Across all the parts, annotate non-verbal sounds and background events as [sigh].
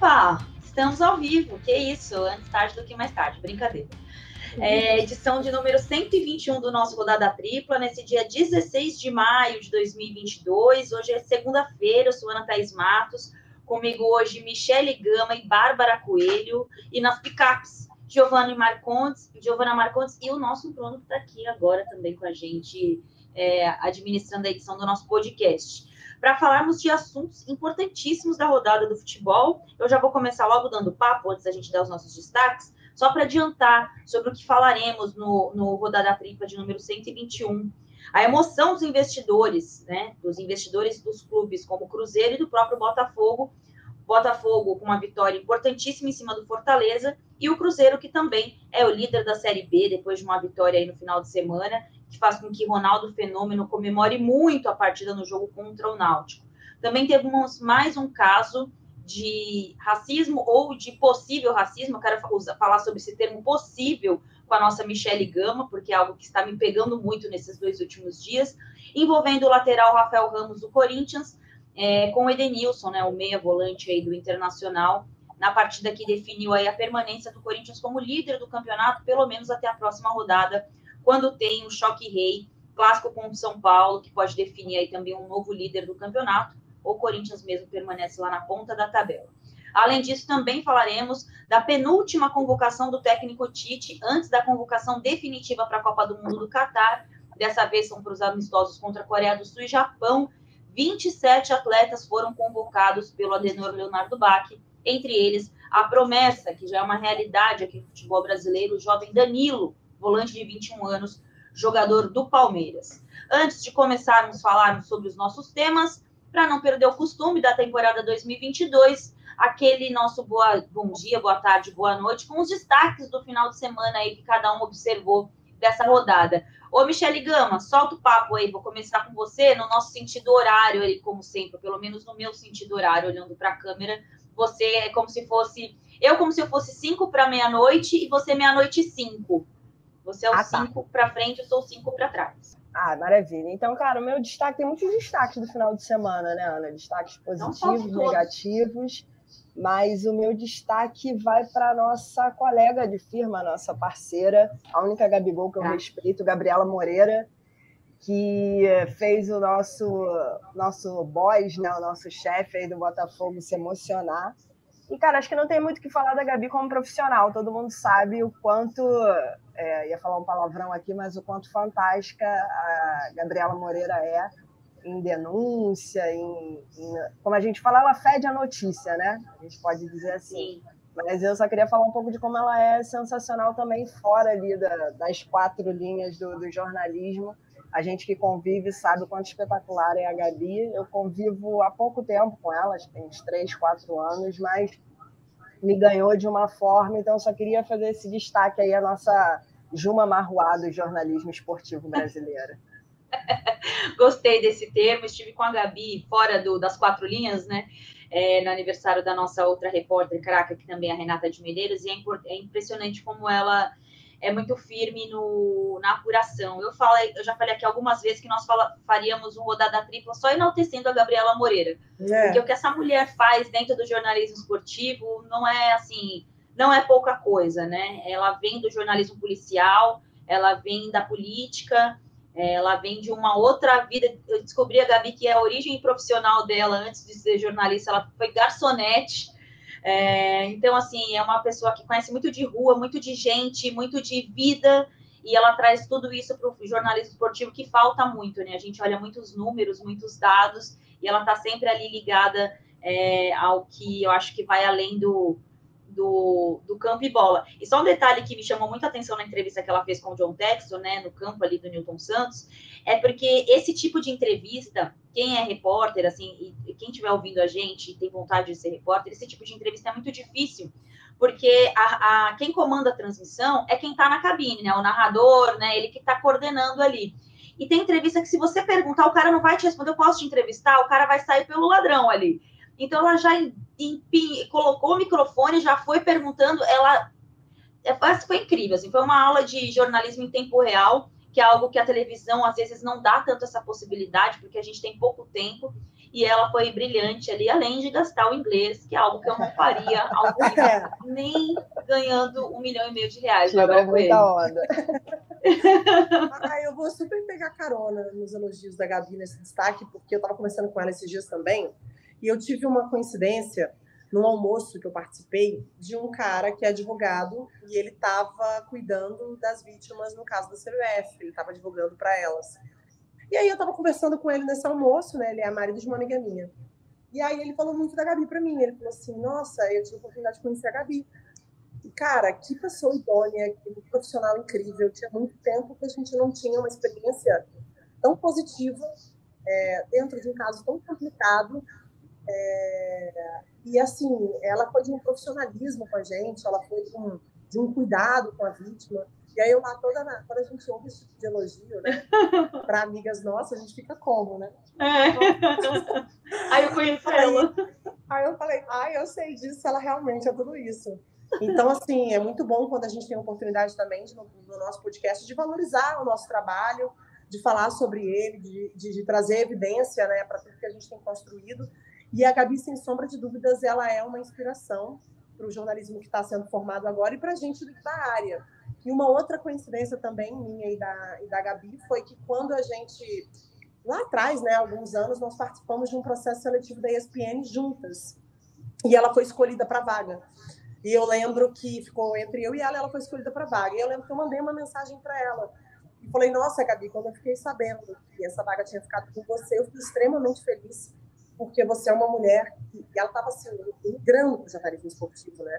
Opa, estamos ao vivo. Que isso? Antes tarde do que mais tarde. Brincadeira. É, edição de número 121 do nosso Rodada Tripla, nesse dia 16 de maio de 2022. Hoje é segunda-feira, eu sou Ana Thaís Matos. Comigo hoje, Michele Gama e Bárbara Coelho. E nas picapes, Giovanna Marcondes, Giovana Marcondes e o nosso Bruno, que está aqui agora também com a gente, é, administrando a edição do nosso podcast para falarmos de assuntos importantíssimos da rodada do futebol. Eu já vou começar logo dando papo, antes da gente dar os nossos destaques, só para adiantar sobre o que falaremos no, no Rodada Tripla de número 121. A emoção dos investidores, né, dos investidores dos clubes como Cruzeiro e do próprio Botafogo, Botafogo com uma vitória importantíssima em cima do Fortaleza e o Cruzeiro que também é o líder da Série B depois de uma vitória aí no final de semana que faz com que Ronaldo Fenômeno comemore muito a partida no jogo contra o Náutico. Também temos mais um caso de racismo ou de possível racismo. Eu quero falar sobre esse termo possível com a nossa Michele Gama, porque é algo que está me pegando muito nesses dois últimos dias, envolvendo o lateral Rafael Ramos do Corinthians é, com o Edenilson, né, o meia volante aí do Internacional, na partida que definiu aí a permanência do Corinthians como líder do campeonato, pelo menos até a próxima rodada quando tem o choque rei clássico contra o São Paulo, que pode definir aí também um novo líder do campeonato, ou Corinthians mesmo permanece lá na ponta da tabela. Além disso, também falaremos da penúltima convocação do técnico Tite antes da convocação definitiva para a Copa do Mundo do Catar. Dessa vez são para os amistosos contra a Coreia do Sul e Japão. 27 atletas foram convocados pelo Adenor Leonardo Bach, entre eles a promessa, que já é uma realidade aqui no futebol brasileiro, o jovem Danilo, volante de 21 anos, jogador do Palmeiras. Antes de começarmos a falarmos sobre os nossos temas, para não perder o costume da temporada 2022, aquele nosso boa, bom dia, boa tarde, boa noite, com os destaques do final de semana aí que cada um observou dessa rodada. Ô, Michele Gama, solta o papo aí, vou começar com você no nosso sentido horário, aí, como sempre, pelo menos no meu sentido horário, olhando para a câmera, você é como se fosse, eu como se eu fosse 5 para meia-noite e você meia-noite 5. Você é o 5 ah, tá. para frente, eu sou o 5 para trás. Ah, maravilha. Então, cara, o meu destaque tem muitos destaques do final de semana, né, Ana? Destaques positivos, negativos. Mas o meu destaque vai para nossa colega de firma, nossa parceira, a única Gabigol que eu ah. respeito, Gabriela Moreira, que fez o nosso nosso boss, né, o nosso chefe aí do Botafogo se emocionar e, cara, acho que não tem muito o que falar da Gabi como profissional. Todo mundo sabe o quanto. É, ia falar um palavrão aqui, mas o quanto fantástica a Gabriela Moreira é em denúncia, em, em, como a gente fala, ela fede a notícia, né? A gente pode dizer assim. Sim. Mas eu só queria falar um pouco de como ela é sensacional também fora ali da, das quatro linhas do, do jornalismo a gente que convive sabe o quanto espetacular é a Gabi. Eu convivo há pouco tempo com ela, acho que tem uns três, quatro anos, mas me ganhou de uma forma, então só queria fazer esse destaque aí, a nossa Juma Marruá do jornalismo esportivo brasileiro. [laughs] Gostei desse termo, estive com a Gabi fora do, das quatro linhas, né? É, no aniversário da nossa outra repórter craca, que também é a Renata de Medeiros, e é, é impressionante como ela é muito firme no, na apuração. Eu, falei, eu já falei aqui algumas vezes que nós fala, faríamos um rodada tripla só enaltecendo a Gabriela Moreira. É. Porque o que essa mulher faz dentro do jornalismo esportivo não é assim, não é pouca coisa, né? Ela vem do jornalismo policial, ela vem da política, ela vem de uma outra vida. Eu descobri a Gabi que é a origem profissional dela antes de ser jornalista, ela foi garçonete é, então, assim, é uma pessoa que conhece muito de rua, muito de gente, muito de vida, e ela traz tudo isso para o jornalismo esportivo que falta muito, né? A gente olha muitos números, muitos dados, e ela está sempre ali ligada é, ao que eu acho que vai além do, do, do campo e bola. E só um detalhe que me chamou muita atenção na entrevista que ela fez com o John Texton, né, no campo ali do Newton Santos, é porque esse tipo de entrevista, quem é repórter, assim, e quem estiver ouvindo a gente e tem vontade de ser repórter, esse tipo de entrevista é muito difícil, porque a, a quem comanda a transmissão é quem está na cabine, né, o narrador, né, ele que está coordenando ali. E tem entrevista que se você perguntar, o cara não vai te responder, eu posso te entrevistar, o cara vai sair pelo ladrão ali. Então ela já empim, colocou o microfone, já foi perguntando, ela é, foi incrível, assim, foi uma aula de jornalismo em tempo real, que é algo que a televisão às vezes não dá tanto essa possibilidade, porque a gente tem pouco tempo. e ela foi brilhante ali, além de gastar o inglês, que é algo que eu não faria [laughs] ao vivo, é. nem ganhando um milhão e meio de reais. Tirou muita onda. [laughs] ah, eu vou super pegar carona nos elogios da Gabi nesse destaque, porque eu estava conversando com ela esses dias também, e eu tive uma coincidência num almoço que eu participei de um cara que é advogado e ele estava cuidando das vítimas no caso da CBF, ele estava advogando para elas. E aí eu estava conversando com ele nesse almoço, né? Ele é marido de uma amiga minha. E aí ele falou muito da Gabi para mim. Ele falou assim: Nossa, eu tive a oportunidade de conhecer a Gabi. E, cara, que pessoa idônea, que profissional incrível. Tinha muito tempo que a gente não tinha uma experiência tão positiva é, dentro de um caso tão complicado. É, e assim, ela foi de um profissionalismo com a gente, ela foi de um, de um cuidado com a vítima. E aí eu lá toda na, quando a gente ouve esse tipo de elogio, né, [laughs] para amigas nossas, a gente fica como, né? É. [laughs] aí eu conheci aí, ela. Aí eu falei, ai, eu sei disso, ela realmente é tudo isso. Então, assim, é muito bom quando a gente tem a oportunidade também de, no, no, nosso podcast de valorizar o nosso trabalho, de falar sobre ele, de, de, de trazer evidência né, para tudo que a gente tem construído. E a Gabi, sem sombra de dúvidas, ela é uma inspiração para o jornalismo que está sendo formado agora e para a gente da área. E uma outra coincidência também minha e da, e da Gabi foi que quando a gente, lá atrás, né, alguns anos, nós participamos de um processo seletivo da ESPN juntas. E ela foi escolhida para a vaga. E eu lembro que ficou entre eu e ela, ela foi escolhida para vaga. E eu lembro que eu mandei uma mensagem para ela. E falei, nossa, Gabi, quando eu fiquei sabendo que essa vaga tinha ficado com você, eu fiquei extremamente feliz porque você é uma mulher e ela estava assim, migrando para o jornalismo esportivo, né?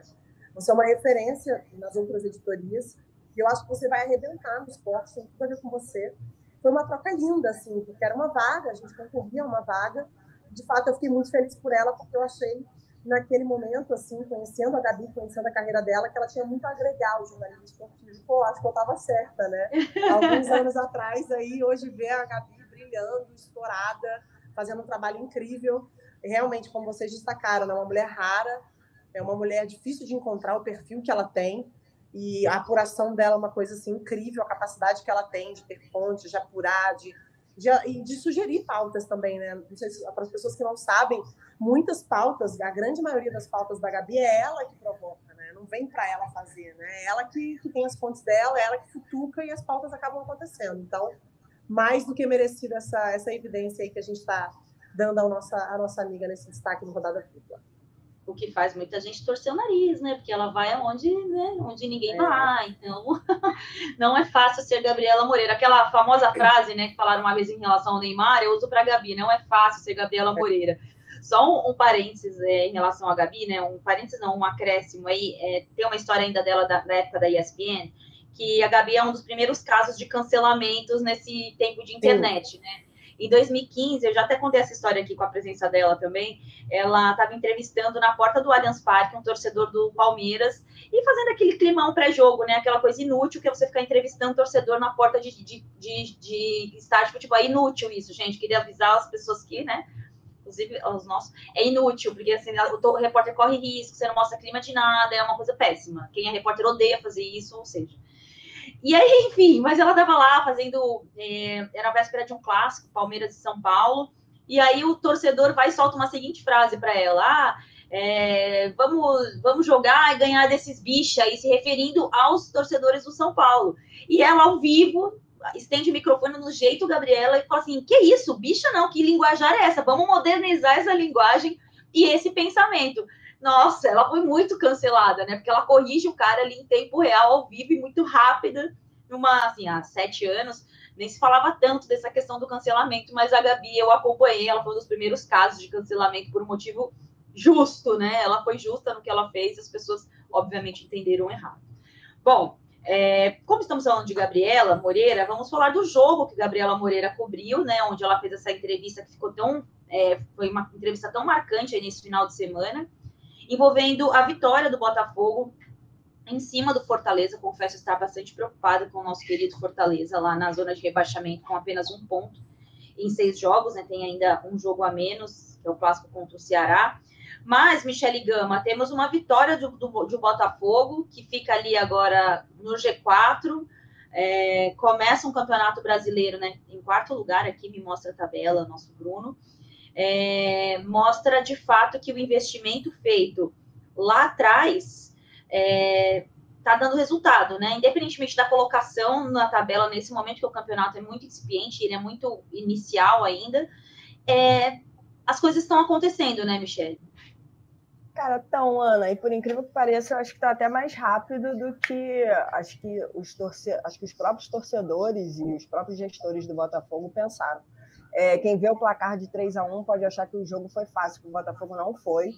Você é uma referência nas outras editorias e eu acho que você vai arrebentar no esporte, tem tudo a ver com você. Foi uma troca linda, assim, porque era uma vaga, a gente concorria a uma vaga. De fato, eu fiquei muito feliz por ela, porque eu achei, naquele momento, assim, conhecendo a Gabi, conhecendo a carreira dela, que ela tinha muito a agregar ao jornalismo esportivo. Pô, acho que eu estava certa, né? Alguns anos atrás, aí, hoje, ver a Gabi brilhando, estourada, fazendo um trabalho incrível. Realmente, como vocês destacaram, é uma mulher rara, é uma mulher difícil de encontrar o perfil que ela tem. E a apuração dela é uma coisa assim incrível, a capacidade que ela tem de ter fontes, de apurar, de, de, e de sugerir pautas também, né? Não sei se, para as pessoas que não sabem, muitas pautas, a grande maioria das pautas da Gabi é ela que provoca, né? Não vem para ela fazer, né? É ela que, que tem as fontes dela, é ela que futuca e as pautas acabam acontecendo. Então, mais do que merecido essa, essa evidência aí que a gente está dando à nossa, à nossa amiga nesse destaque no Rodada Tripla. O que faz muita gente torcer o nariz, né? Porque ela vai aonde, né? onde ninguém é. vai. Então, [laughs] não é fácil ser Gabriela Moreira. Aquela famosa frase, né, que falaram uma vez em relação ao Neymar, eu uso para Gabi, não é fácil ser Gabriela Moreira. Só um, um parênteses é, em relação à Gabi, né? Um parênteses não, um acréscimo aí. É, tem uma história ainda dela da, da época da ESPN, que a Gabi é um dos primeiros casos de cancelamentos nesse tempo de internet, Sim. né? Em 2015, eu já até contei essa história aqui com a presença dela também. Ela estava entrevistando na porta do Allianz Parque um torcedor do Palmeiras e fazendo aquele climão pré-jogo, né? Aquela coisa inútil que é você ficar entrevistando torcedor na porta de, de, de, de estádio de futebol. É inútil isso, gente. Queria avisar as pessoas que, né? Inclusive os nossos. É inútil, porque assim, o repórter corre risco, você não mostra clima de nada, é uma coisa péssima. Quem é repórter odeia fazer isso, ou seja. E aí, enfim, mas ela estava lá fazendo. É, era a véspera de um clássico, Palmeiras e São Paulo. E aí o torcedor vai e solta uma seguinte frase para ela: ah, é, vamos, vamos jogar e ganhar desses bichos aí, se referindo aos torcedores do São Paulo. E ela, ao vivo, estende o microfone no jeito, Gabriela, e fala assim: que isso, bicha não, que linguajar é essa? Vamos modernizar essa linguagem e esse pensamento nossa, ela foi muito cancelada, né? Porque ela corrige o cara ali em tempo real, ao vivo e muito rápida. Numa, assim, há sete anos, nem se falava tanto dessa questão do cancelamento, mas a Gabi eu acompanhei, ela foi um dos primeiros casos de cancelamento por um motivo justo, né? Ela foi justa no que ela fez, as pessoas, obviamente, entenderam errado. Bom, é, como estamos falando de Gabriela Moreira, vamos falar do jogo que Gabriela Moreira cobriu, né? Onde ela fez essa entrevista que ficou tão. É, foi uma entrevista tão marcante aí nesse final de semana envolvendo a vitória do Botafogo em cima do Fortaleza. Confesso estar bastante preocupada com o nosso querido Fortaleza lá na zona de rebaixamento com apenas um ponto em seis jogos, né? Tem ainda um jogo a menos, que é o clássico contra o Ceará. Mas, Michele Gama, temos uma vitória do, do, do Botafogo, que fica ali agora no G4. É, começa um campeonato brasileiro, né? Em quarto lugar, aqui me mostra a tabela, nosso Bruno. É, mostra de fato que o investimento feito lá atrás está é, tá dando resultado, né? Independentemente da colocação na tabela nesse momento que o campeonato é muito incipiente, ele é muito inicial ainda, é, as coisas estão acontecendo, né, Michelle? Cara, tão, Ana, e por incrível que pareça, eu acho que está até mais rápido do que acho que os torce... acho que os próprios torcedores e os próprios gestores do Botafogo pensaram. É, quem vê o placar de 3 a 1 pode achar que o jogo foi fácil, que o Botafogo não foi.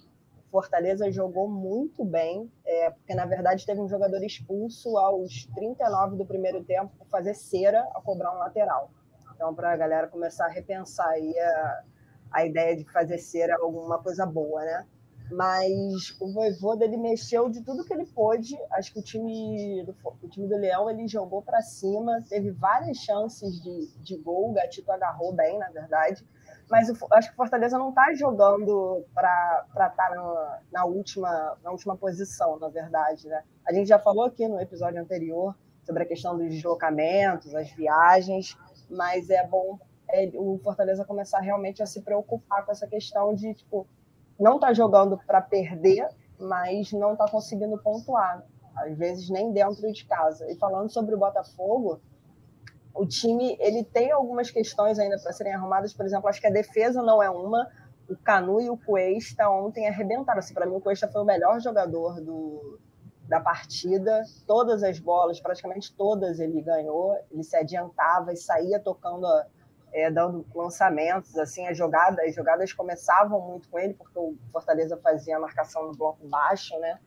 Fortaleza jogou muito bem, é, porque na verdade teve um jogador expulso aos 39 do primeiro tempo por fazer cera a cobrar um lateral. Então, para a galera começar a repensar aí a, a ideia de fazer cera alguma coisa boa, né? Mas o Voivoda ele mexeu de tudo que ele pôde. Acho que o time do, o time do Leão ele jogou para cima, teve várias chances de, de gol. O Gatito agarrou bem, na verdade. Mas o, acho que o Fortaleza não está jogando para estar tá na, na, última, na última posição, na verdade. Né? A gente já falou aqui no episódio anterior sobre a questão dos deslocamentos, as viagens, mas é bom é, o Fortaleza começar realmente a se preocupar com essa questão de tipo não está jogando para perder, mas não está conseguindo pontuar, às vezes nem dentro de casa. E falando sobre o Botafogo, o time ele tem algumas questões ainda para serem arrumadas, por exemplo, acho que a defesa não é uma. O Canu e o Cuesta ontem arrebentaram. Assim, para mim, o Cuesta foi o melhor jogador do, da partida. Todas as bolas, praticamente todas, ele ganhou. Ele se adiantava e saía tocando a, é, dando lançamentos, assim, as jogadas, as jogadas começavam muito com ele, porque o Fortaleza fazia a marcação no bloco baixo, né?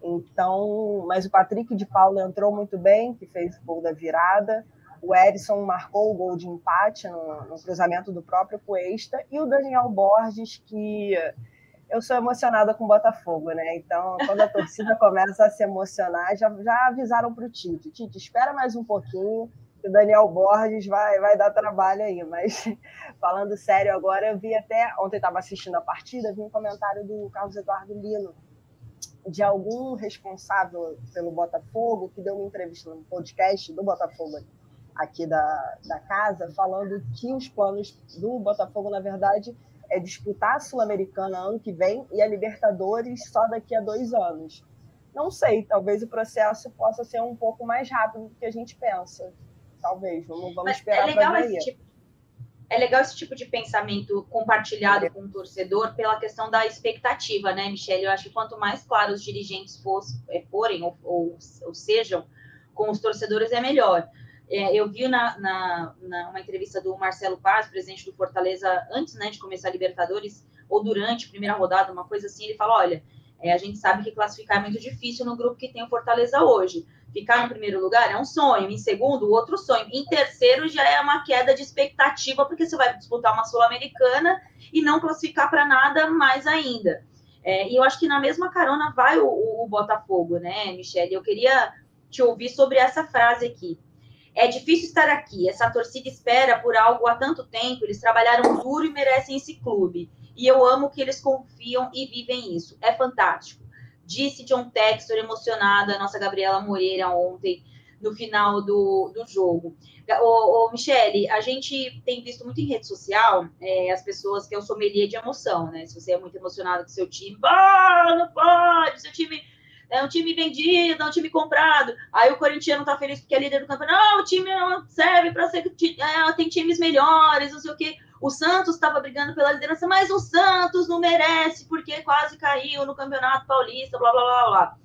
Então, mas o Patrick de Paula entrou muito bem, que fez o gol da virada. O Erisson marcou o gol de empate no, no cruzamento do próprio Cuesta. E o Daniel Borges, que eu sou emocionada com o Botafogo, né? Então, quando a torcida [laughs] começa a se emocionar, já, já avisaram para o Tite: Tite, espera mais um pouquinho, o Daniel Borges vai, vai dar trabalho aí. Mas [laughs] falando sério agora, eu vi até. Ontem estava assistindo a partida, vi um comentário do Carlos Eduardo Lino, de algum responsável pelo Botafogo, que deu uma entrevista no podcast do Botafogo aqui da, da casa, falando que os planos do Botafogo, na verdade, é disputar a Sul-Americana ano que vem e a Libertadores só daqui a dois anos. Não sei, talvez o processo possa ser um pouco mais rápido do que a gente pensa talvez. Vamos, vamos esperar é legal esse tipo, é legal esse tipo de pensamento compartilhado é. com o torcedor pela questão da expectativa, né, Michelle? Eu acho que quanto mais claros os dirigentes é, forem ou, ou, ou, sejam com os torcedores, é melhor. É, eu vi na, na, na, uma entrevista do Marcelo Paz, presidente do Fortaleza, antes né, de começar a Libertadores, ou durante a primeira rodada, uma coisa assim, ele fala: olha, é, a gente sabe que classificar é muito difícil no grupo que tem o Fortaleza hoje. Ficar no primeiro lugar é um sonho, em segundo, outro sonho. Em terceiro, já é uma queda de expectativa, porque você vai disputar uma Sul-Americana e não classificar para nada mais ainda. É, e eu acho que na mesma carona vai o, o, Botafogo, né, Michele? Eu queria te ouvir sobre essa frase aqui. É difícil estar aqui. Essa torcida espera por algo há tanto tempo. Eles trabalharam duro e merecem esse clube. E eu amo que eles confiam e vivem isso. É fantástico disse John Textor emocionada, a nossa Gabriela Moreira ontem, no final do, do jogo. Ô, ô, Michele, a gente tem visto muito em rede social é, as pessoas que é o sommelier de emoção, né? Se você é muito emocionado com seu time, ah, não pode, seu time é um time vendido, é um time comprado. Aí o corintiano tá feliz porque é líder do campeonato. Não, o time não serve para ser. É, tem times melhores, não sei o quê. O Santos estava brigando pela liderança, mas o Santos não merece porque quase caiu no Campeonato Paulista, blá blá blá blá.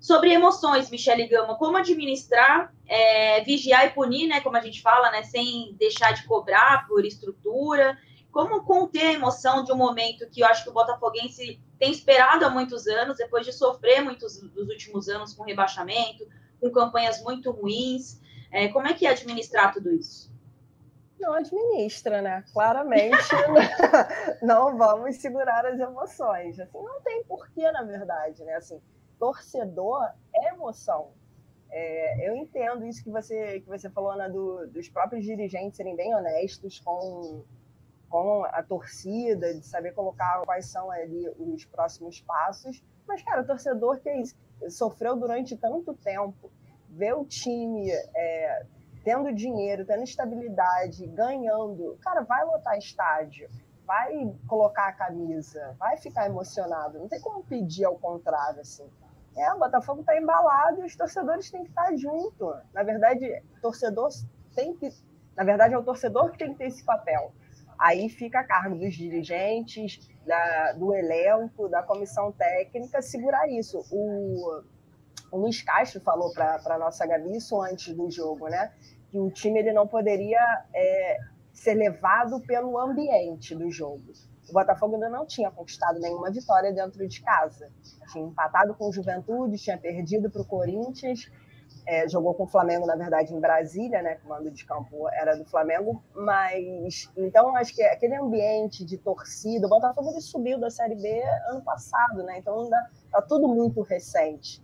Sobre emoções, Michele Gama, como administrar, é, vigiar e punir, né? Como a gente fala, né? Sem deixar de cobrar por estrutura. Como conter a emoção de um momento que eu acho que o Botafoguense tem esperado há muitos anos, depois de sofrer muitos dos últimos anos com rebaixamento, com campanhas muito ruins. É, como é que é administrar tudo isso? não administra, né? Claramente [laughs] não vamos segurar as emoções. Assim, não tem porquê, na verdade, né? Assim, torcedor é emoção. É, eu entendo isso que você, que você falou, né, do, dos próprios dirigentes serem bem honestos com, com a torcida, de saber colocar quais são ali os próximos passos. Mas, cara, o torcedor que sofreu durante tanto tempo, ver o time é, tendo dinheiro, tendo estabilidade, ganhando, cara, vai lotar estádio, vai colocar a camisa, vai ficar emocionado. Não tem como pedir ao contrário, assim. É, o Botafogo está embalado e os torcedores têm que estar junto. Na verdade, torcedor tem que. Na verdade, é o torcedor que tem que ter esse papel. Aí fica a cargo dos dirigentes, da, do elenco, da comissão técnica, segurar isso. O, o Luiz Castro falou para a nossa Gabi isso antes do jogo, né? Que o time ele não poderia é, ser levado pelo ambiente do jogo. O Botafogo ainda não tinha conquistado nenhuma vitória dentro de casa. Tinha empatado com o Juventude, tinha perdido para o Corinthians, é, jogou com o Flamengo, na verdade, em Brasília, né? Que o mando de campo era do Flamengo, mas então acho que aquele ambiente de torcida, o Botafogo ele subiu da Série B ano passado, né? Então ainda tá tudo muito recente.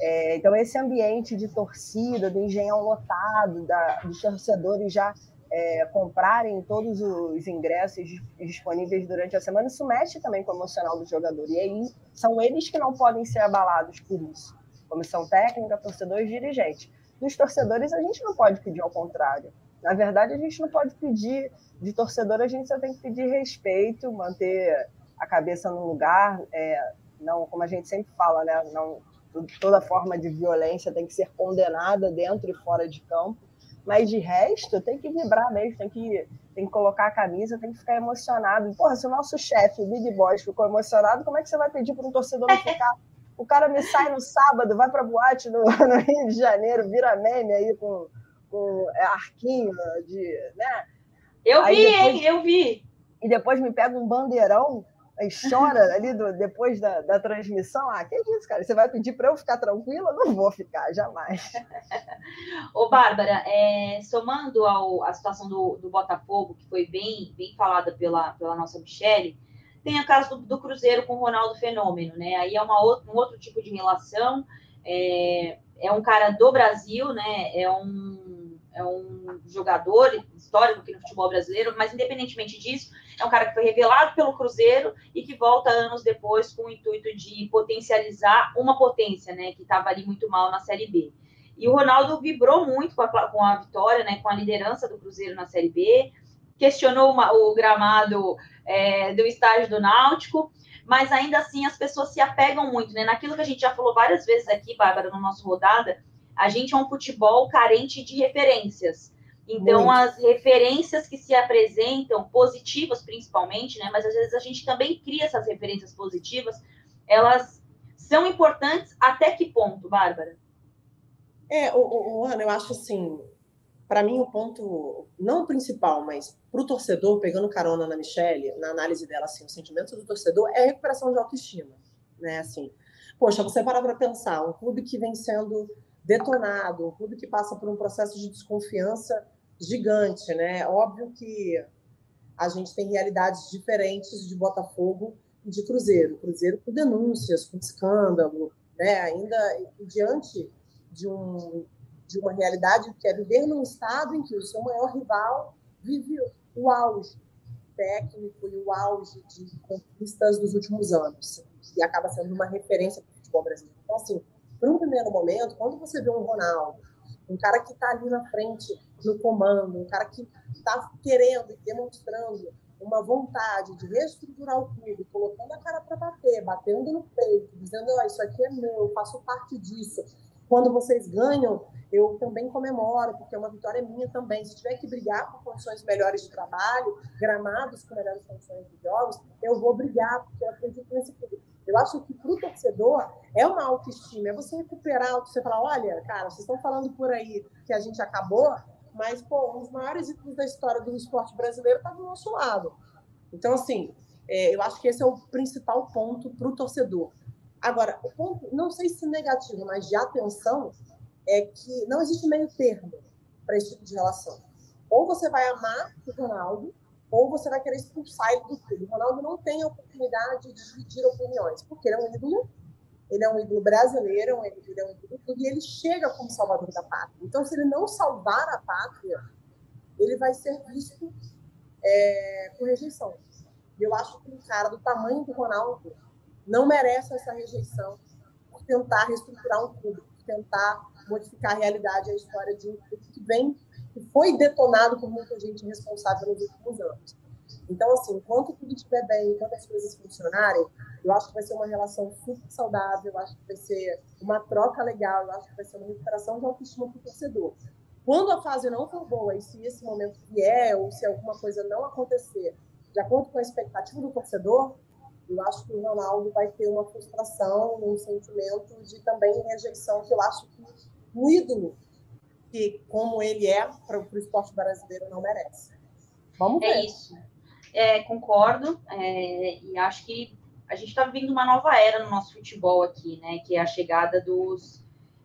É, então esse ambiente de torcida, do engenhão lotado, da, dos torcedores já é, comprarem todos os ingressos disponíveis durante a semana, isso mexe também com o emocional do jogador. E aí são eles que não podem ser abalados por isso. Comissão técnica, torcedores, dirigentes. Dos torcedores, a gente não pode pedir ao contrário. Na verdade, a gente não pode pedir de torcedor, a gente só tem que pedir respeito, manter a cabeça no lugar, é, não, como a gente sempre fala, né, não, toda forma de violência tem que ser condenada dentro e fora de campo mas de resto, tem que vibrar mesmo, tem que, tem que colocar a camisa, tem que ficar emocionado. Porra, se o nosso chefe, o Big Boss, ficou emocionado, como é que você vai pedir para um torcedor não ficar? O cara me sai no sábado, vai para boate no, [laughs] no, Rio de Janeiro, vira meme aí com, com é, arquinho de. Né? Eu aí vi, depois, hein? Eu vi. E depois me pega um bandeirão aí chora [laughs] ali do, depois da, da transmissão. Ah, que isso, cara? Você vai pedir para eu ficar tranquila? Não vou ficar, jamais. [laughs] Ô, Bárbara, é, somando ao, a situação do, do Botafogo, que foi bem, bem falada pela, pela nossa Michele, tem a caso do, do Cruzeiro com o Ronaldo Fenômeno, né? Aí é uma outra, um outro tipo de relação. É, é um cara do Brasil, né? É um, é um jogador histórico aqui no futebol brasileiro, mas independentemente disso, é um cara que foi revelado pelo Cruzeiro e que volta anos depois com o intuito de potencializar uma potência, né, que estava ali muito mal na Série B. E o Ronaldo vibrou muito com a, com a vitória, né, com a liderança do Cruzeiro na Série B, questionou uma, o gramado é, do estádio do Náutico, mas ainda assim as pessoas se apegam muito, né? Naquilo que a gente já falou várias vezes aqui, Bárbara, no nosso rodada, a gente é um futebol carente de referências. Então, Muito. as referências que se apresentam, positivas principalmente, né? Mas às vezes a gente também cria essas referências positivas, elas são importantes até que ponto, Bárbara? É, o, o, o Ana, eu acho assim, para mim o ponto, não o principal, mas para o torcedor, pegando carona na Michelle, na análise dela, assim, o sentimento do torcedor é a recuperação de autoestima, né? Assim, poxa, você parar para pensar, um clube que vem sendo detonado, um clube que passa por um processo de desconfiança gigante, né? Óbvio que a gente tem realidades diferentes de Botafogo e de Cruzeiro. Cruzeiro com denúncias, com escândalo, né? Ainda diante de, um, de uma realidade que é viver num estado em que o seu maior rival vive o auge técnico e o auge de conquistas dos últimos anos, e acaba sendo uma referência para o futebol brasileiro. Então, assim, por um primeiro momento, quando você vê um Ronaldo, um cara que está ali na frente no comando, um cara que está querendo e demonstrando uma vontade de reestruturar o clube, colocando a cara para bater, batendo no peito, dizendo: oh, Isso aqui é meu, eu faço parte disso. Quando vocês ganham, eu também comemoro, porque é uma vitória minha também. Se tiver que brigar por condições melhores de trabalho, gramados com melhores condições de jogos, eu vou brigar, porque eu acredito nesse clube. Eu acho que para o torcedor é uma autoestima, é você recuperar, você falar, olha, cara, vocês estão falando por aí que a gente acabou, mas, pô, um dos maiores ídolos da história do esporte brasileiro está do nosso lado. Então, assim, é, eu acho que esse é o principal ponto para o torcedor. Agora, o ponto, não sei se negativo, mas de atenção, é que não existe meio termo para esse tipo de relação. Ou você vai amar o Ronaldo, ou você vai querer expulsar ele do clube. O Ronaldo não tem a oportunidade de dividir opiniões, porque ele é um ídolo ele é um ídolo brasileiro, ele é um ídolo e ele chega como salvador da pátria. Então, se ele não salvar a pátria, ele vai ser visto é, com rejeição. E eu acho que um cara do tamanho do Ronaldo não merece essa rejeição por tentar reestruturar um clube, por tentar modificar a realidade, a história de um clube que vem, que foi detonado por muita gente responsável nos últimos anos. Então, assim, enquanto tudo estiver bem, enquanto as coisas funcionarem, eu acho que vai ser uma relação super saudável, eu acho que vai ser uma troca legal, eu acho que vai ser uma recuperação de autoestima para o torcedor. Quando a fase não for boa e se esse momento vier, ou se alguma coisa não acontecer de acordo com a expectativa do torcedor, eu acho que o Ronaldo vai ter uma frustração, um sentimento de também rejeição, que eu acho que o ídolo, que como ele é para o esporte brasileiro, não merece. Vamos é ver. É isso. É, concordo, é, e acho que a gente está vivendo uma nova era no nosso futebol aqui, né? Que é a chegada dos.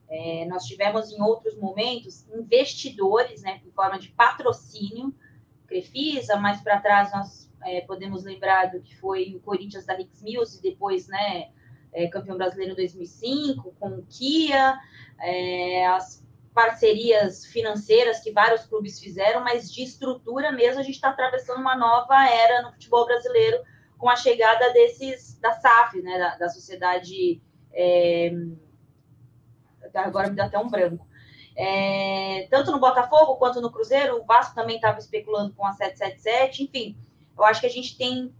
É, nós tivemos em outros momentos investidores, né, em forma de patrocínio, Crefisa, mais para trás nós é, podemos lembrar do que foi o Corinthians da Rix Mills e depois, né, é, campeão brasileiro em 2005, com o Kia, é, as parcerias financeiras que vários clubes fizeram, mas de estrutura mesmo, a gente está atravessando uma nova era no futebol brasileiro com a chegada desses, da SAF, né, da, da sociedade. É, agora me dá até um branco. É, tanto no Botafogo quanto no Cruzeiro, o Vasco também estava especulando com a 777, enfim, eu acho que a gente tem,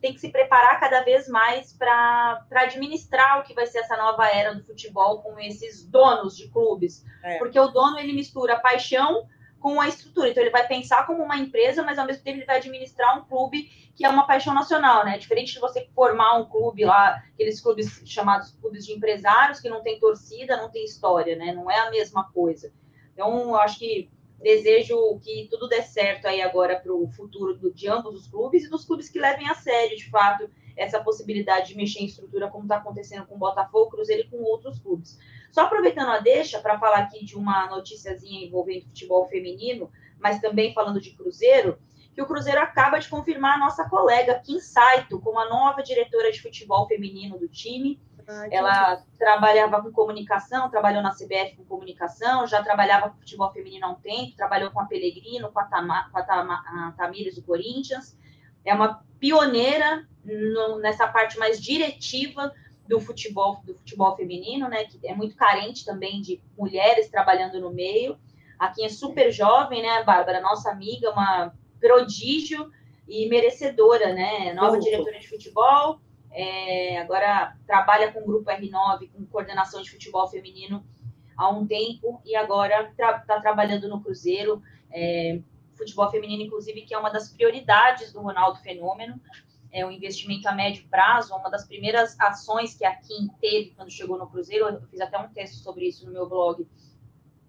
tem que se preparar cada vez mais para administrar o que vai ser essa nova era do futebol com esses donos de clubes. É. Porque o dono ele mistura paixão com a estrutura. Então ele vai pensar como uma empresa, mas ao mesmo tempo ele vai administrar um clube que é uma paixão nacional, né? Diferente de você formar um clube lá, aqueles clubes chamados clubes de empresários que não tem torcida, não tem história, né? Não é a mesma coisa. Então eu acho que Desejo que tudo dê certo aí agora para o futuro do, de ambos os clubes e dos clubes que levem a sério, de fato, essa possibilidade de mexer em estrutura, como está acontecendo com o Botafogo, Cruzeiro e com outros clubes. Só aproveitando a deixa para falar aqui de uma noticiazinha envolvendo futebol feminino, mas também falando de Cruzeiro, que o Cruzeiro acaba de confirmar a nossa colega Kim Saito como a nova diretora de futebol feminino do time ela trabalhava com comunicação, trabalhou na CBF com comunicação, já trabalhava com futebol feminino há um tempo, trabalhou com a Pellegrino, com a, Tama, com a, Tama, a Tamires do Corinthians. É uma pioneira no, nessa parte mais diretiva do futebol, do futebol feminino, né? Que é muito carente também de mulheres trabalhando no meio. Aqui é super jovem, né, Bárbara? Nossa amiga, uma prodígio e merecedora, né? Nova diretora de futebol é, agora trabalha com o grupo R9, com coordenação de futebol feminino há um tempo e agora está tra trabalhando no Cruzeiro. É, futebol feminino, inclusive, que é uma das prioridades do Ronaldo Fenômeno. É um investimento a médio prazo, uma das primeiras ações que a Kim teve quando chegou no Cruzeiro. Eu fiz até um texto sobre isso no meu blog.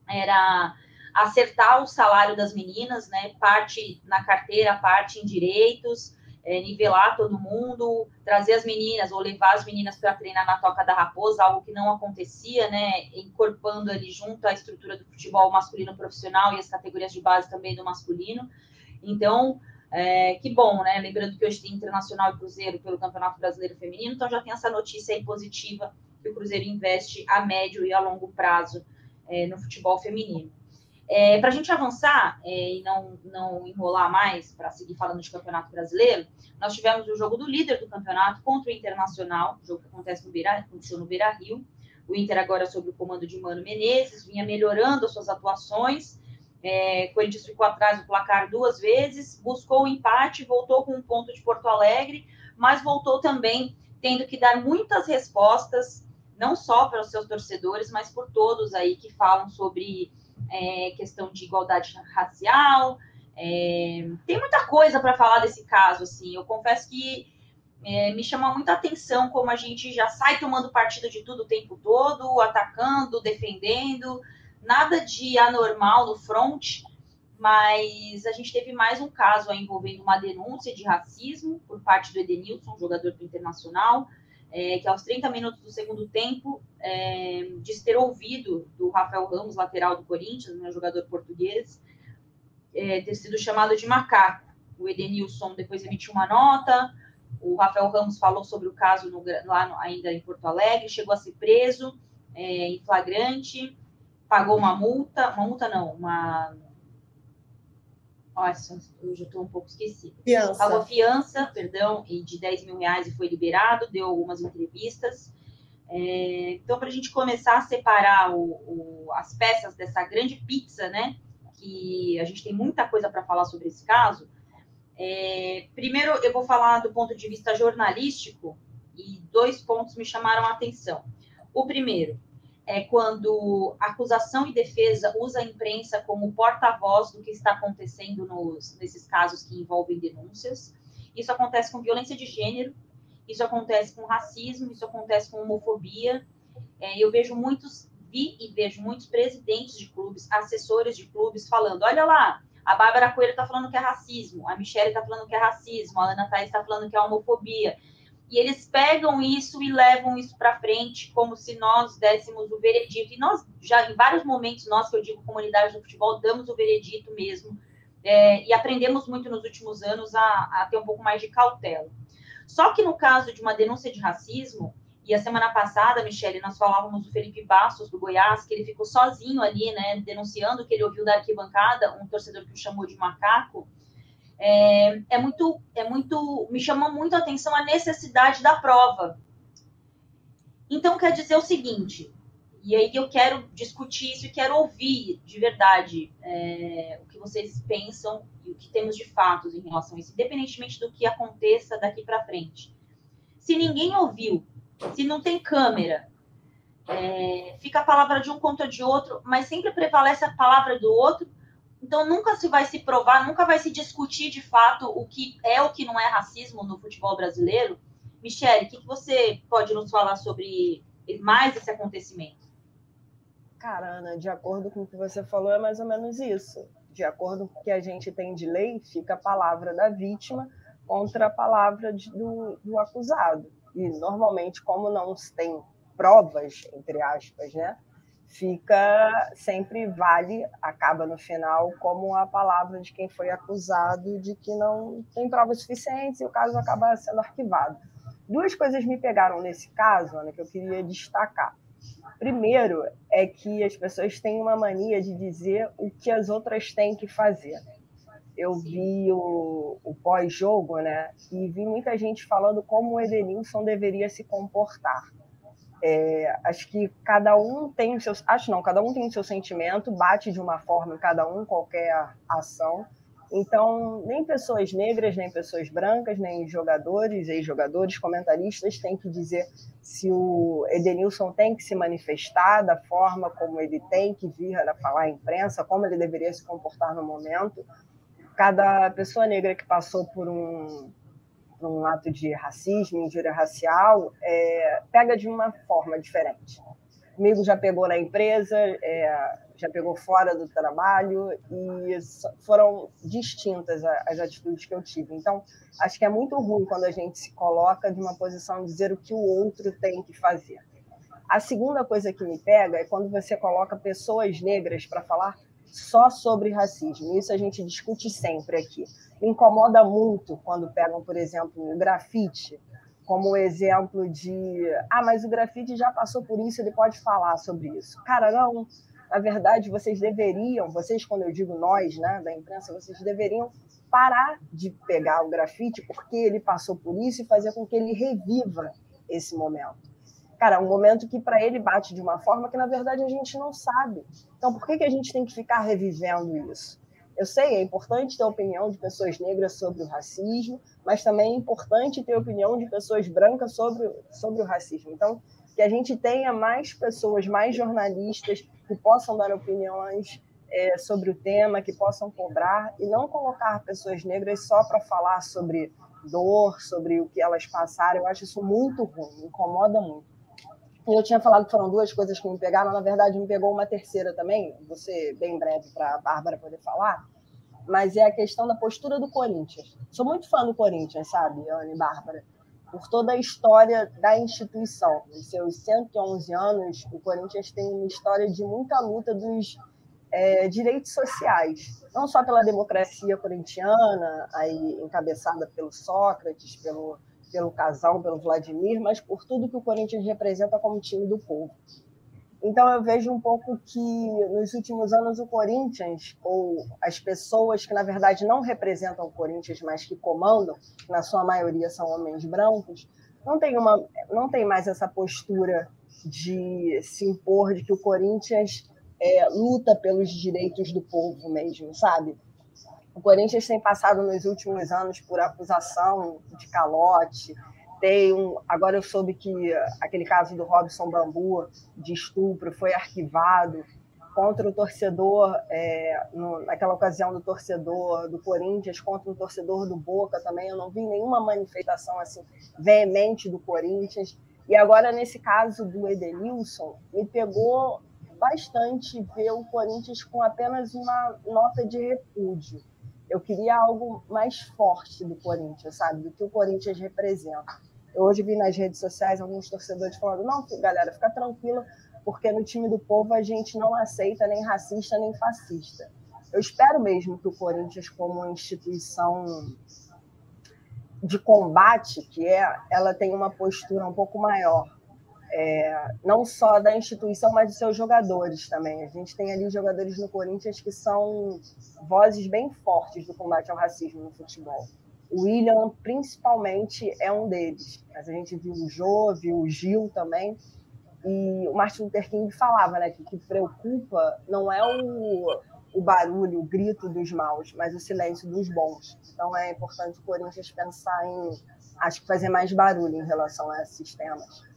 Era acertar o salário das meninas, né? Parte na carteira, parte em direitos é, nivelar todo mundo, trazer as meninas ou levar as meninas para treinar na Toca da Raposa, algo que não acontecia, né? Incorporando ali junto a estrutura do futebol masculino profissional e as categorias de base também do masculino. Então, é, que bom, né? Lembrando que hoje tem Internacional e Cruzeiro pelo Campeonato Brasileiro Feminino, então já tem essa notícia aí positiva que o Cruzeiro investe a médio e a longo prazo é, no futebol feminino. É, para a gente avançar é, e não, não enrolar mais, para seguir falando de Campeonato Brasileiro, nós tivemos o jogo do líder do campeonato contra o Internacional, jogo que acontece no Beira, aconteceu no Beira Rio. O Inter, agora sob o comando de Mano Menezes, vinha melhorando as suas atuações. É, Corinthians ficou atrás do placar duas vezes, buscou o empate, voltou com um ponto de Porto Alegre, mas voltou também tendo que dar muitas respostas, não só para os seus torcedores, mas por todos aí que falam sobre é, questão de igualdade racial. É, tem muita coisa para falar desse caso, assim. Eu confesso que é, me chama muita atenção como a gente já sai tomando partido de tudo o tempo todo, atacando, defendendo, nada de anormal no front, mas a gente teve mais um caso envolvendo uma denúncia de racismo por parte do Edenilson, jogador do Internacional, é, que aos 30 minutos do segundo tempo, é, disse ter ouvido do Rafael Ramos, lateral do Corinthians, né, jogador português, é, ter sido chamado de macaco. O Edenilson depois emitiu uma nota, o Rafael Ramos falou sobre o caso no, lá no, ainda em Porto Alegre, chegou a ser preso é, em flagrante, pagou uma multa, uma multa não, uma nossa, eu já estou um pouco esquecida. Fiança. Pagou fiança, perdão, e de 10 mil reais e foi liberado, deu algumas entrevistas. É, então, para a gente começar a separar o, o, as peças dessa grande pizza, né? Que a gente tem muita coisa para falar sobre esse caso. É, primeiro, eu vou falar do ponto de vista jornalístico e dois pontos me chamaram a atenção. O primeiro é quando acusação e defesa usa a imprensa como porta-voz do que está acontecendo nos, nesses casos que envolvem denúncias. Isso acontece com violência de gênero, isso acontece com racismo, isso acontece com homofobia. É, eu vejo muitos, vi e vejo muitos presidentes de clubes, assessores de clubes falando: olha lá, a Bárbara Coelho está falando que é racismo, a Michelle está falando que é racismo, a Ana Thaís está falando que é homofobia. E eles pegam isso e levam isso para frente como se nós dessemos o veredito. E nós, já em vários momentos, nós que eu digo comunidade do futebol, damos o veredito mesmo. É, e aprendemos muito nos últimos anos a, a ter um pouco mais de cautela. Só que no caso de uma denúncia de racismo, e a semana passada, Michele, nós falávamos do Felipe Bastos, do Goiás, que ele ficou sozinho ali, né, denunciando que ele ouviu da arquibancada, um torcedor que o chamou de macaco. É, é, muito, é muito, me chamou muito a atenção a necessidade da prova. Então, quer dizer o seguinte, e aí eu quero discutir isso e quero ouvir de verdade é, o que vocês pensam e o que temos de fatos em relação a isso, independentemente do que aconteça daqui para frente. Se ninguém ouviu se não tem câmera, é, fica a palavra de um contra de outro, mas sempre prevalece a palavra do outro. Então nunca se vai se provar, nunca vai se discutir de fato o que é o que não é racismo no futebol brasileiro. Michele, o que, que você pode nos falar sobre mais esse acontecimento? Cara, Ana, de acordo com o que você falou, é mais ou menos isso. De acordo com o que a gente tem de lei, fica a palavra da vítima contra a palavra de, do, do acusado e normalmente, como não se tem provas, entre aspas, né? Fica sempre vale, acaba no final como a palavra de quem foi acusado de que não tem provas suficientes e o caso acaba sendo arquivado. Duas coisas me pegaram nesse caso, Ana, que eu queria destacar. Primeiro é que as pessoas têm uma mania de dizer o que as outras têm que fazer eu vi o, o pós-jogo, né? E vi muita gente falando como o Edenilson deveria se comportar. É, acho que cada um tem o seu. Acho não, cada um tem o seu sentimento, bate de uma forma em cada um, qualquer ação. Então, nem pessoas negras, nem pessoas brancas, nem jogadores, ex-jogadores, comentaristas têm que dizer se o Edenilson tem que se manifestar da forma como ele tem que vir a falar à imprensa, como ele deveria se comportar no momento cada pessoa negra que passou por um, por um ato de racismo, injúria racial, é, pega de uma forma diferente. Comigo já pegou na empresa, é, já pegou fora do trabalho e foram distintas as atitudes que eu tive. Então, acho que é muito ruim quando a gente se coloca de uma posição de dizer o que o outro tem que fazer. A segunda coisa que me pega é quando você coloca pessoas negras para falar só sobre racismo. Isso a gente discute sempre aqui. Incomoda muito quando pegam, por exemplo, o grafite como exemplo de ah, mas o grafite já passou por isso, ele pode falar sobre isso. Cara, não. Na verdade, vocês deveriam, vocês, quando eu digo nós, né, da imprensa, vocês deveriam parar de pegar o grafite porque ele passou por isso e fazer com que ele reviva esse momento cara, um momento que para ele bate de uma forma que na verdade a gente não sabe. Então, por que, que a gente tem que ficar revivendo isso? Eu sei, é importante ter a opinião de pessoas negras sobre o racismo, mas também é importante ter a opinião de pessoas brancas sobre, sobre o racismo. Então, que a gente tenha mais pessoas, mais jornalistas que possam dar opiniões é, sobre o tema, que possam cobrar e não colocar pessoas negras só para falar sobre dor, sobre o que elas passaram. Eu acho isso muito ruim, incomoda muito. Eu tinha falado que foram duas coisas que me pegaram, na verdade me pegou uma terceira também, você bem breve para a Bárbara poder falar, mas é a questão da postura do Corinthians. Sou muito fã do Corinthians, sabe, Ana e Bárbara, por toda a história da instituição. Em seus 111 anos, o Corinthians tem uma história de muita luta dos é, direitos sociais, não só pela democracia corintiana, aí encabeçada pelo Sócrates, pelo pelo casal, pelo Vladimir, mas por tudo que o Corinthians representa como time do povo. Então eu vejo um pouco que nos últimos anos o Corinthians, ou as pessoas que na verdade não representam o Corinthians, mas que comandam, na sua maioria são homens brancos, não tem, uma, não tem mais essa postura de se impor de que o Corinthians é, luta pelos direitos do povo mesmo, sabe? O Corinthians tem passado nos últimos anos por acusação de calote. Tem um, agora eu soube que aquele caso do Robson Bambu de estupro foi arquivado contra o torcedor, é, no, naquela ocasião do torcedor do Corinthians, contra o torcedor do Boca também. Eu não vi nenhuma manifestação assim veemente do Corinthians. E agora, nesse caso do Edenilson, me pegou bastante ver o Corinthians com apenas uma nota de repúdio. Eu queria algo mais forte do Corinthians, sabe? Do que o Corinthians representa. Eu hoje vi nas redes sociais alguns torcedores falando: não, galera, fica tranquila, porque no time do povo a gente não aceita nem racista nem fascista. Eu espero mesmo que o Corinthians, como instituição de combate, que é, ela tem uma postura um pouco maior, é, não só da instituição, mas dos seus jogadores também. A gente tem ali jogadores no Corinthians que são vozes bem fortes do combate ao racismo no futebol. O William, principalmente, é um deles. Mas a gente viu o Jô, viu o Gil também. E o Martin Luther King falava né, que o que preocupa não é o, o barulho, o grito dos maus, mas o silêncio dos bons. Então é importante o Corinthians pensar em, acho que fazer mais barulho em relação a esses temas.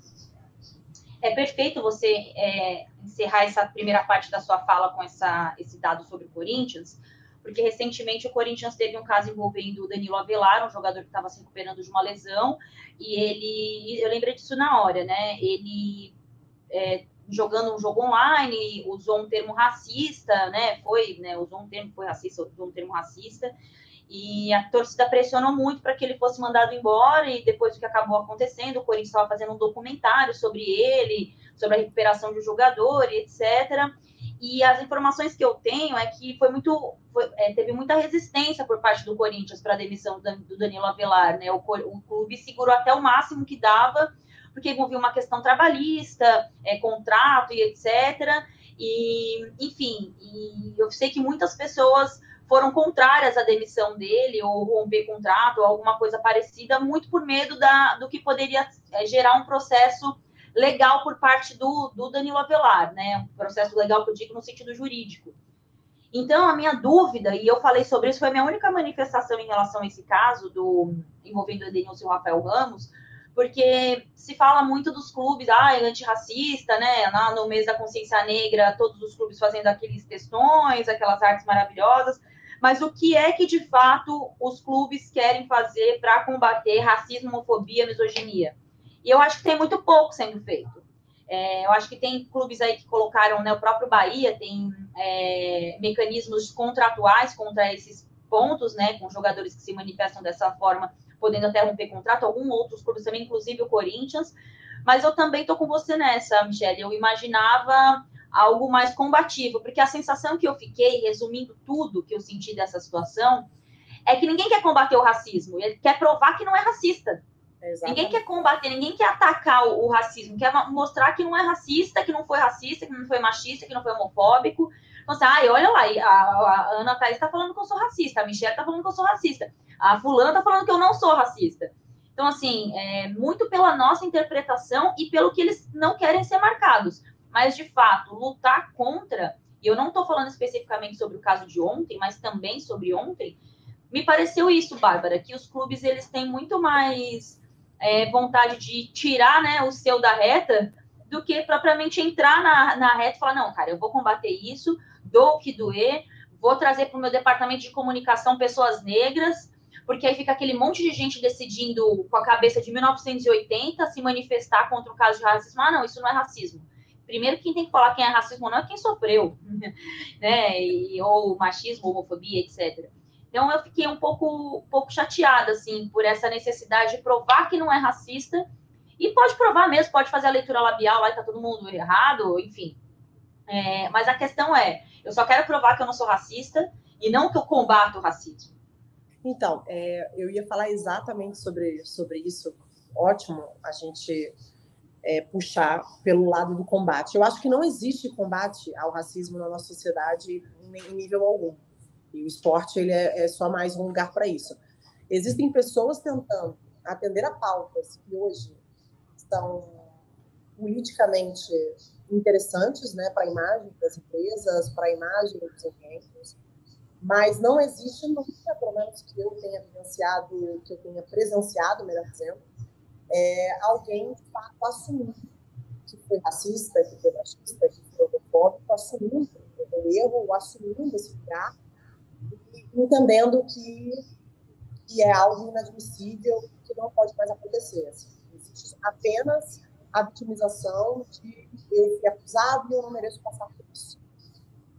É perfeito você é, encerrar essa primeira parte da sua fala com essa, esse dado sobre o Corinthians, porque recentemente o Corinthians teve um caso envolvendo o Danilo Avelar, um jogador que estava se recuperando de uma lesão, e ele, eu lembrei disso na hora, né? Ele é, jogando um jogo online, usou um termo racista, né? Foi, né? Usou um termo, foi racista, usou um termo racista. E a torcida pressionou muito para que ele fosse mandado embora. E depois do que acabou acontecendo, o Corinthians estava fazendo um documentário sobre ele, sobre a recuperação do jogador e etc. E as informações que eu tenho é que foi muito, foi, é, teve muita resistência por parte do Corinthians para a demissão do Danilo Avelar, né? O, o clube segurou até o máximo que dava porque envolvia uma questão trabalhista, é, contrato e etc. E, enfim, e eu sei que muitas pessoas foram contrárias à demissão dele, ou romper contrato, ou alguma coisa parecida, muito por medo da, do que poderia é, gerar um processo legal por parte do, do Danilo Avelar, né? Um processo legal que eu digo no sentido jurídico. Então, a minha dúvida, e eu falei sobre isso, foi a minha única manifestação em relação a esse caso do envolvendo o Edenilson e o Rafael Ramos, porque se fala muito dos clubes, ah, é antirracista, né? Lá no mês da consciência negra, todos os clubes fazendo aqueles textões, aquelas artes maravilhosas. Mas o que é que de fato os clubes querem fazer para combater racismo, homofobia, misoginia? E eu acho que tem muito pouco sendo feito. É, eu acho que tem clubes aí que colocaram, né, o próprio Bahia tem é, mecanismos contratuais contra esses pontos, né, com jogadores que se manifestam dessa forma podendo até romper contrato, alguns outros clubes também, inclusive o Corinthians. Mas eu também estou com você nessa, Michelle. Eu imaginava algo mais combativo, porque a sensação que eu fiquei, resumindo tudo que eu senti dessa situação, é que ninguém quer combater o racismo, ele quer provar que não é racista. Exatamente. Ninguém quer combater, ninguém quer atacar o, o, racismo, quer mostrar que não é racista, que não foi racista, que não foi machista, que não foi homofóbico. Então, assim, ai, olha lá, a, a Ana Thaís está falando que eu sou racista, a Michelle está falando que eu sou racista. A fulana tá falando que eu não sou racista. Então, assim, é muito pela nossa interpretação e pelo que eles não querem ser marcados. Mas, de fato, lutar contra, e eu não estou falando especificamente sobre o caso de ontem, mas também sobre ontem, me pareceu isso, Bárbara, que os clubes eles têm muito mais é, vontade de tirar né, o seu da reta do que propriamente entrar na, na reta e falar, não, cara, eu vou combater isso, dou o que doer, vou trazer para o meu departamento de comunicação pessoas negras, porque aí fica aquele monte de gente decidindo com a cabeça de 1980 se manifestar contra o caso de racismo. Ah, não, isso não é racismo. Primeiro, quem tem que falar quem é racismo não é quem sofreu, [laughs] né? E, ou machismo, homofobia, etc. Então, eu fiquei um pouco, um pouco chateada, assim, por essa necessidade de provar que não é racista. E pode provar mesmo, pode fazer a leitura labial lá e tá todo mundo errado, enfim. É, mas a questão é, eu só quero provar que eu não sou racista e não que eu combato o racismo. Então, é, eu ia falar exatamente sobre, sobre isso. Ótimo a gente é, puxar pelo lado do combate. Eu acho que não existe combate ao racismo na nossa sociedade em nível algum. E o esporte ele é, é só mais um lugar para isso. Existem pessoas tentando atender a pautas que hoje estão politicamente interessantes né, para a imagem das empresas, para a imagem dos eventos, Mas não existe nunca, pelo menos que eu tenha vivenciado, que eu tenha presenciado, melhor dizendo, é, alguém de fato assumindo que foi racista, que foi machista, que foi homofóbico, assumindo o erro, assumindo esse lugar, entendendo que, que é algo inadmissível, que não pode mais acontecer. Assim. Existe apenas a vitimização de eu fui acusado e eu não mereço passar por isso.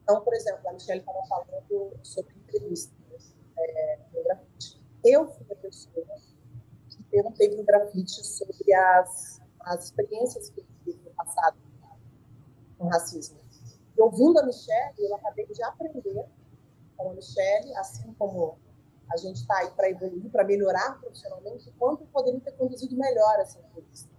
Então, por exemplo, a Michelle estava falando sobre entrevista é, no grafite. Eu fui a pessoa perguntei no grafite sobre as, as experiências que eu tive no passado com racismo. E ouvindo a Michelle, eu acabei de aprender com a Michelle, assim como a gente está aí para evoluir, para melhorar profissionalmente, quanto eu poderia ter conduzido melhor essa entrevista.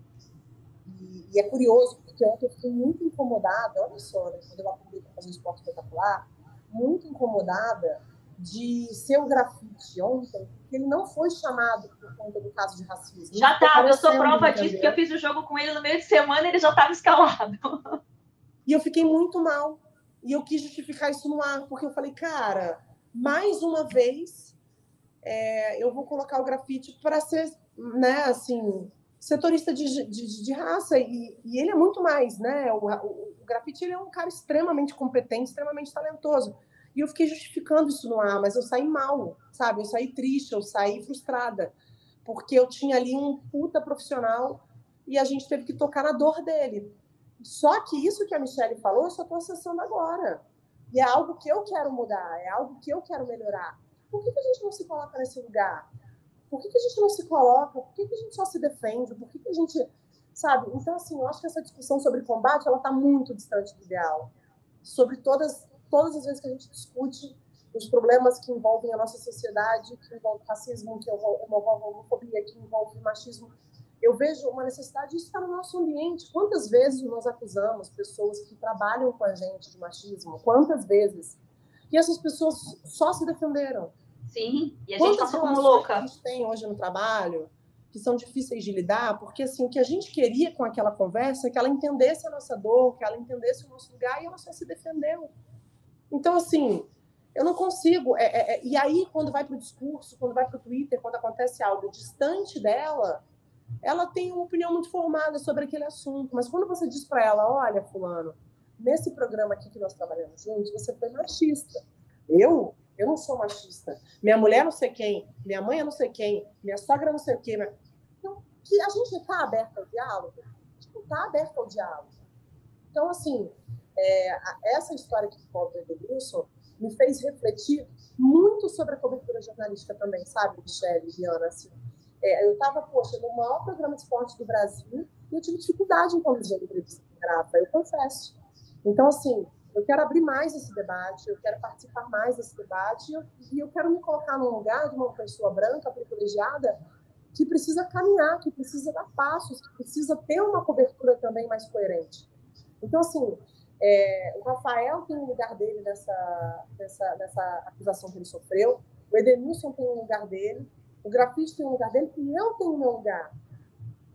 E, e, é curioso, porque ontem eu fiquei muito incomodada, olha só, né, quando eu aprendi a fazer um esporte espetacular, muito incomodada de ser o grafite ontem, ele não foi chamado por conta do caso de racismo. Já estava, eu sou prova disso, porque eu fiz o jogo com ele no meio de semana e ele já estava escalado. E eu fiquei muito mal. E eu quis justificar isso no ar, porque eu falei, cara, mais uma vez é, eu vou colocar o grafite para ser, né, assim, setorista de, de, de raça. E, e, ele é muito mais, né? O, o, o grafite ele é um cara extremamente competente, extremamente talentoso. E eu fiquei justificando isso no ar, mas eu saí mal, sabe? Eu saí triste, eu saí frustrada, porque eu tinha ali um puta profissional e a gente teve que tocar na dor dele. Só que isso que a Michelle falou, eu só estou acessando agora. E é algo que eu quero mudar, é algo que eu quero melhorar. Por que, que a gente não se coloca nesse lugar? Por que, que a gente não se coloca? Por que, que a gente só se defende? Por que, que a gente. Sabe? Então, assim, eu acho que essa discussão sobre combate ela está muito distante do ideal. Sobre todas, todas as vezes que a gente discute os problemas que envolvem a nossa sociedade, que envolve racismo, que envolve homofobia, que envolve machismo, eu vejo uma necessidade de estar no nosso ambiente. Quantas vezes nós acusamos pessoas que trabalham com a gente de machismo? Quantas vezes? E essas pessoas só se defenderam. Sim, e a gente passou como louca. a gente tem hoje no trabalho que são difíceis de lidar, porque assim, o que a gente queria com aquela conversa é que ela entendesse a nossa dor, que ela entendesse o nosso lugar e ela só se defendeu. Então, assim, eu não consigo. É, é, é e aí, quando vai para o discurso, quando vai para o Twitter, quando acontece algo distante dela, ela tem uma opinião muito formada sobre aquele assunto. Mas quando você diz para ela, olha, fulano, nesse programa aqui que nós trabalhamos juntos, você foi machista. Eu? Eu não sou machista. Minha mulher não sei quem, minha mãe não sei quem, minha sogra não sei o quê. Então, que a gente está aberta ao diálogo? A gente não está aberta ao diálogo. Então, assim, é, essa história que envolve o Edenilson me fez refletir muito sobre a cobertura jornalística também, sabe, Michelle, Diana, assim, é, eu estava, poxa, no maior programa de esporte do Brasil e eu tive dificuldade em conduzir a entrevista com eu confesso. Então, assim, eu quero abrir mais esse debate, eu quero participar mais desse debate e eu, quero me colocar no lugar de uma pessoa branca, privilegiada, que precisa caminhar, que precisa dar passos, que precisa ter uma cobertura também mais coerente. Então, assim, é, o Rafael tem um lugar dele nessa, nessa, nessa acusação que ele sofreu, o Edenilson tem um lugar dele, o grafite tem um lugar dele e eu tenho o meu lugar.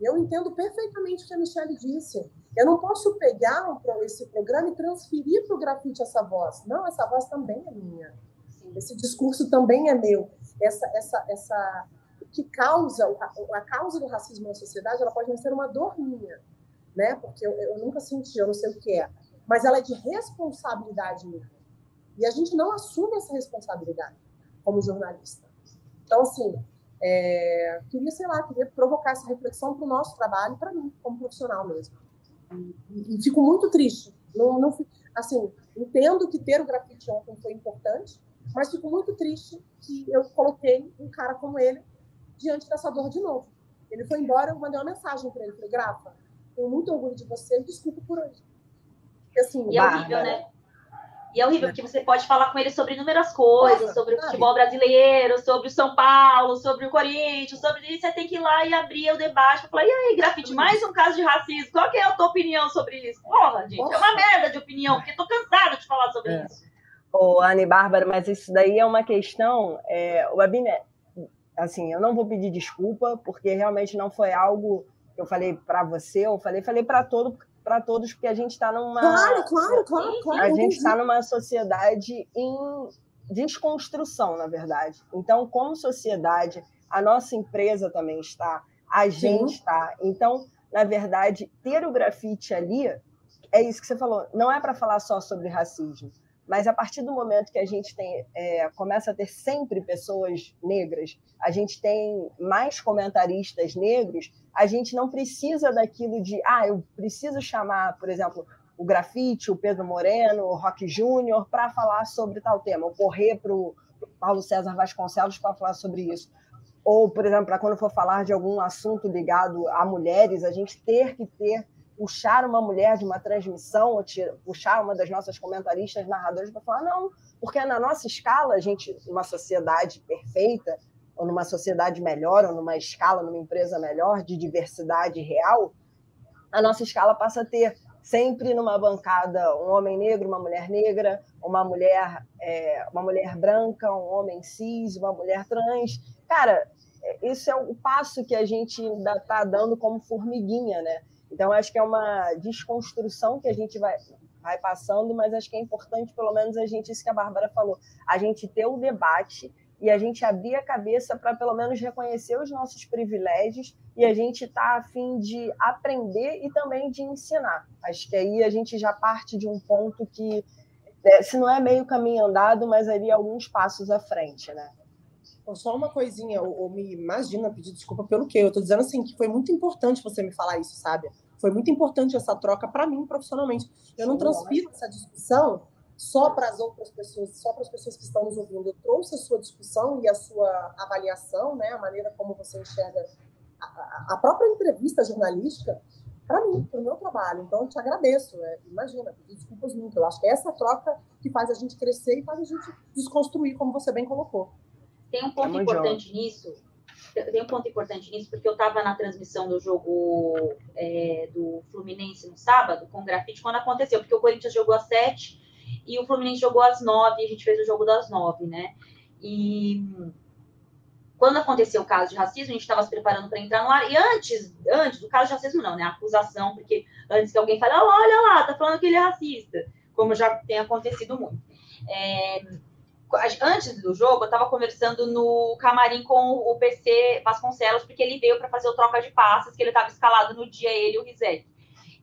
Eu entendo perfeitamente o que a Michelle disse. Eu não posso pegar esse programa e transferir para o grafite essa voz. Não, essa voz também é minha. Esse discurso também é meu. Essa, essa, essa, que causa a, causa do racismo na sociedade, ela pode não ser uma dor minha, né? Porque eu, eu nunca senti, eu não sei o que é. Mas ela é de responsabilidade minha. E a gente não assume essa responsabilidade como jornalista. Então, assim, é, queria, sei lá, queria provocar essa reflexão para o nosso trabalho, para mim, como profissional mesmo. E, e, fico muito triste. Não, não, assim, entendo que ter o grafite ontem foi importante, mas fico muito triste que eu coloquei um cara como ele diante dessa dor de novo. Ele foi embora, eu mandei uma mensagem para ele, falei, Grafa, tenho muito orgulho de você desculpa por hoje. Porque, assim, e é horrível, né? E é horrível, porque você pode falar com ele sobre inúmeras coisas, sobre o futebol brasileiro, sobre o São Paulo, sobre o Corinthians, sobre isso. Você tem que ir lá e abrir o debate para falar: e aí, grafite, mais um caso de racismo. Qual que é a tua opinião sobre isso? Porra, gente, é uma merda de opinião, porque tô cansada de falar sobre é. isso. Ô, Anne Bárbara, mas isso daí é uma questão. É, o Abine, assim, eu não vou pedir desculpa, porque realmente não foi algo que eu falei para você, eu falei, falei para todo, para todos, porque a gente está numa. Claro, claro, claro, claro. A gente está numa sociedade em, desconstrução, na verdade. Então, como sociedade, a nossa empresa também está, a gente está. Então, na verdade, ter o grafite ali é isso que você falou. Não é para falar só sobre racismo, mas a partir do momento que a gente tem, é, começa a ter sempre pessoas negras, a gente tem mais comentaristas negros, a gente não precisa daquilo de, ah, eu preciso chamar, por exemplo, o grafite, o Pedro Moreno, o Rock Júnior para falar sobre tal tema, ou correr para o Paulo César Vasconcelos para falar sobre isso. Ou, por exemplo, para quando for falar de algum assunto ligado a mulheres, a gente ter que ter puxar uma mulher de uma transmissão, ou puxar uma das nossas comentaristas, narradoras, para falar, não, porque na nossa escala, a gente, numa sociedade perfeita, ou numa sociedade melhor, ou numa escala, numa empresa melhor, de diversidade real, a nossa escala passa a ter sempre numa bancada um homem negro, uma mulher negra, uma mulher, é, uma mulher branca, um homem cis, uma mulher trans. Cara, isso é o passo que a gente ainda está dando como formiguinha, né? Então, acho que é uma desconstrução que a gente vai, vai passando, mas acho que é importante, pelo menos, a gente, isso que a Bárbara falou, a gente ter o debate e a gente abrir a cabeça para, pelo menos, reconhecer os nossos privilégios e a gente tá a fim de aprender e também de ensinar. Acho que aí a gente já parte de um ponto que, é, se não é meio caminho andado, mas ali alguns passos à frente, né? Só uma coisinha, ou, me imagina pedir desculpa pelo quê? Eu estou dizendo assim que foi muito importante você me falar isso, sabe? Foi muito importante essa troca para mim profissionalmente. Eu não transfiro essa discussão só para as outras pessoas, só para as pessoas que estão nos ouvindo. Eu trouxe a sua discussão e a sua avaliação, né? A maneira como você enxerga a, a própria entrevista jornalística para mim, para o meu trabalho. Então, eu te agradeço. É, imagina, desculpas muito. Eu acho que é essa troca que faz a gente crescer e faz a gente desconstruir, como você bem colocou. Tem um ponto é importante nisso. Tem um ponto importante nisso, porque eu estava na transmissão do jogo é, do Fluminense no sábado, com o grafite, quando aconteceu, porque o Corinthians jogou às sete e o Fluminense jogou às nove, e a gente fez o jogo das nove, né? E quando aconteceu o caso de racismo, a gente estava se preparando para entrar no ar, e antes, antes do caso de racismo, não, né? A acusação, porque antes que alguém fale, olha lá, tá falando que ele é racista, como já tem acontecido muito. É, antes do jogo, eu estava conversando no camarim com o PC Vasconcelos, porque ele veio para fazer o troca de passes, que ele estava escalado no dia, ele e o Rizek.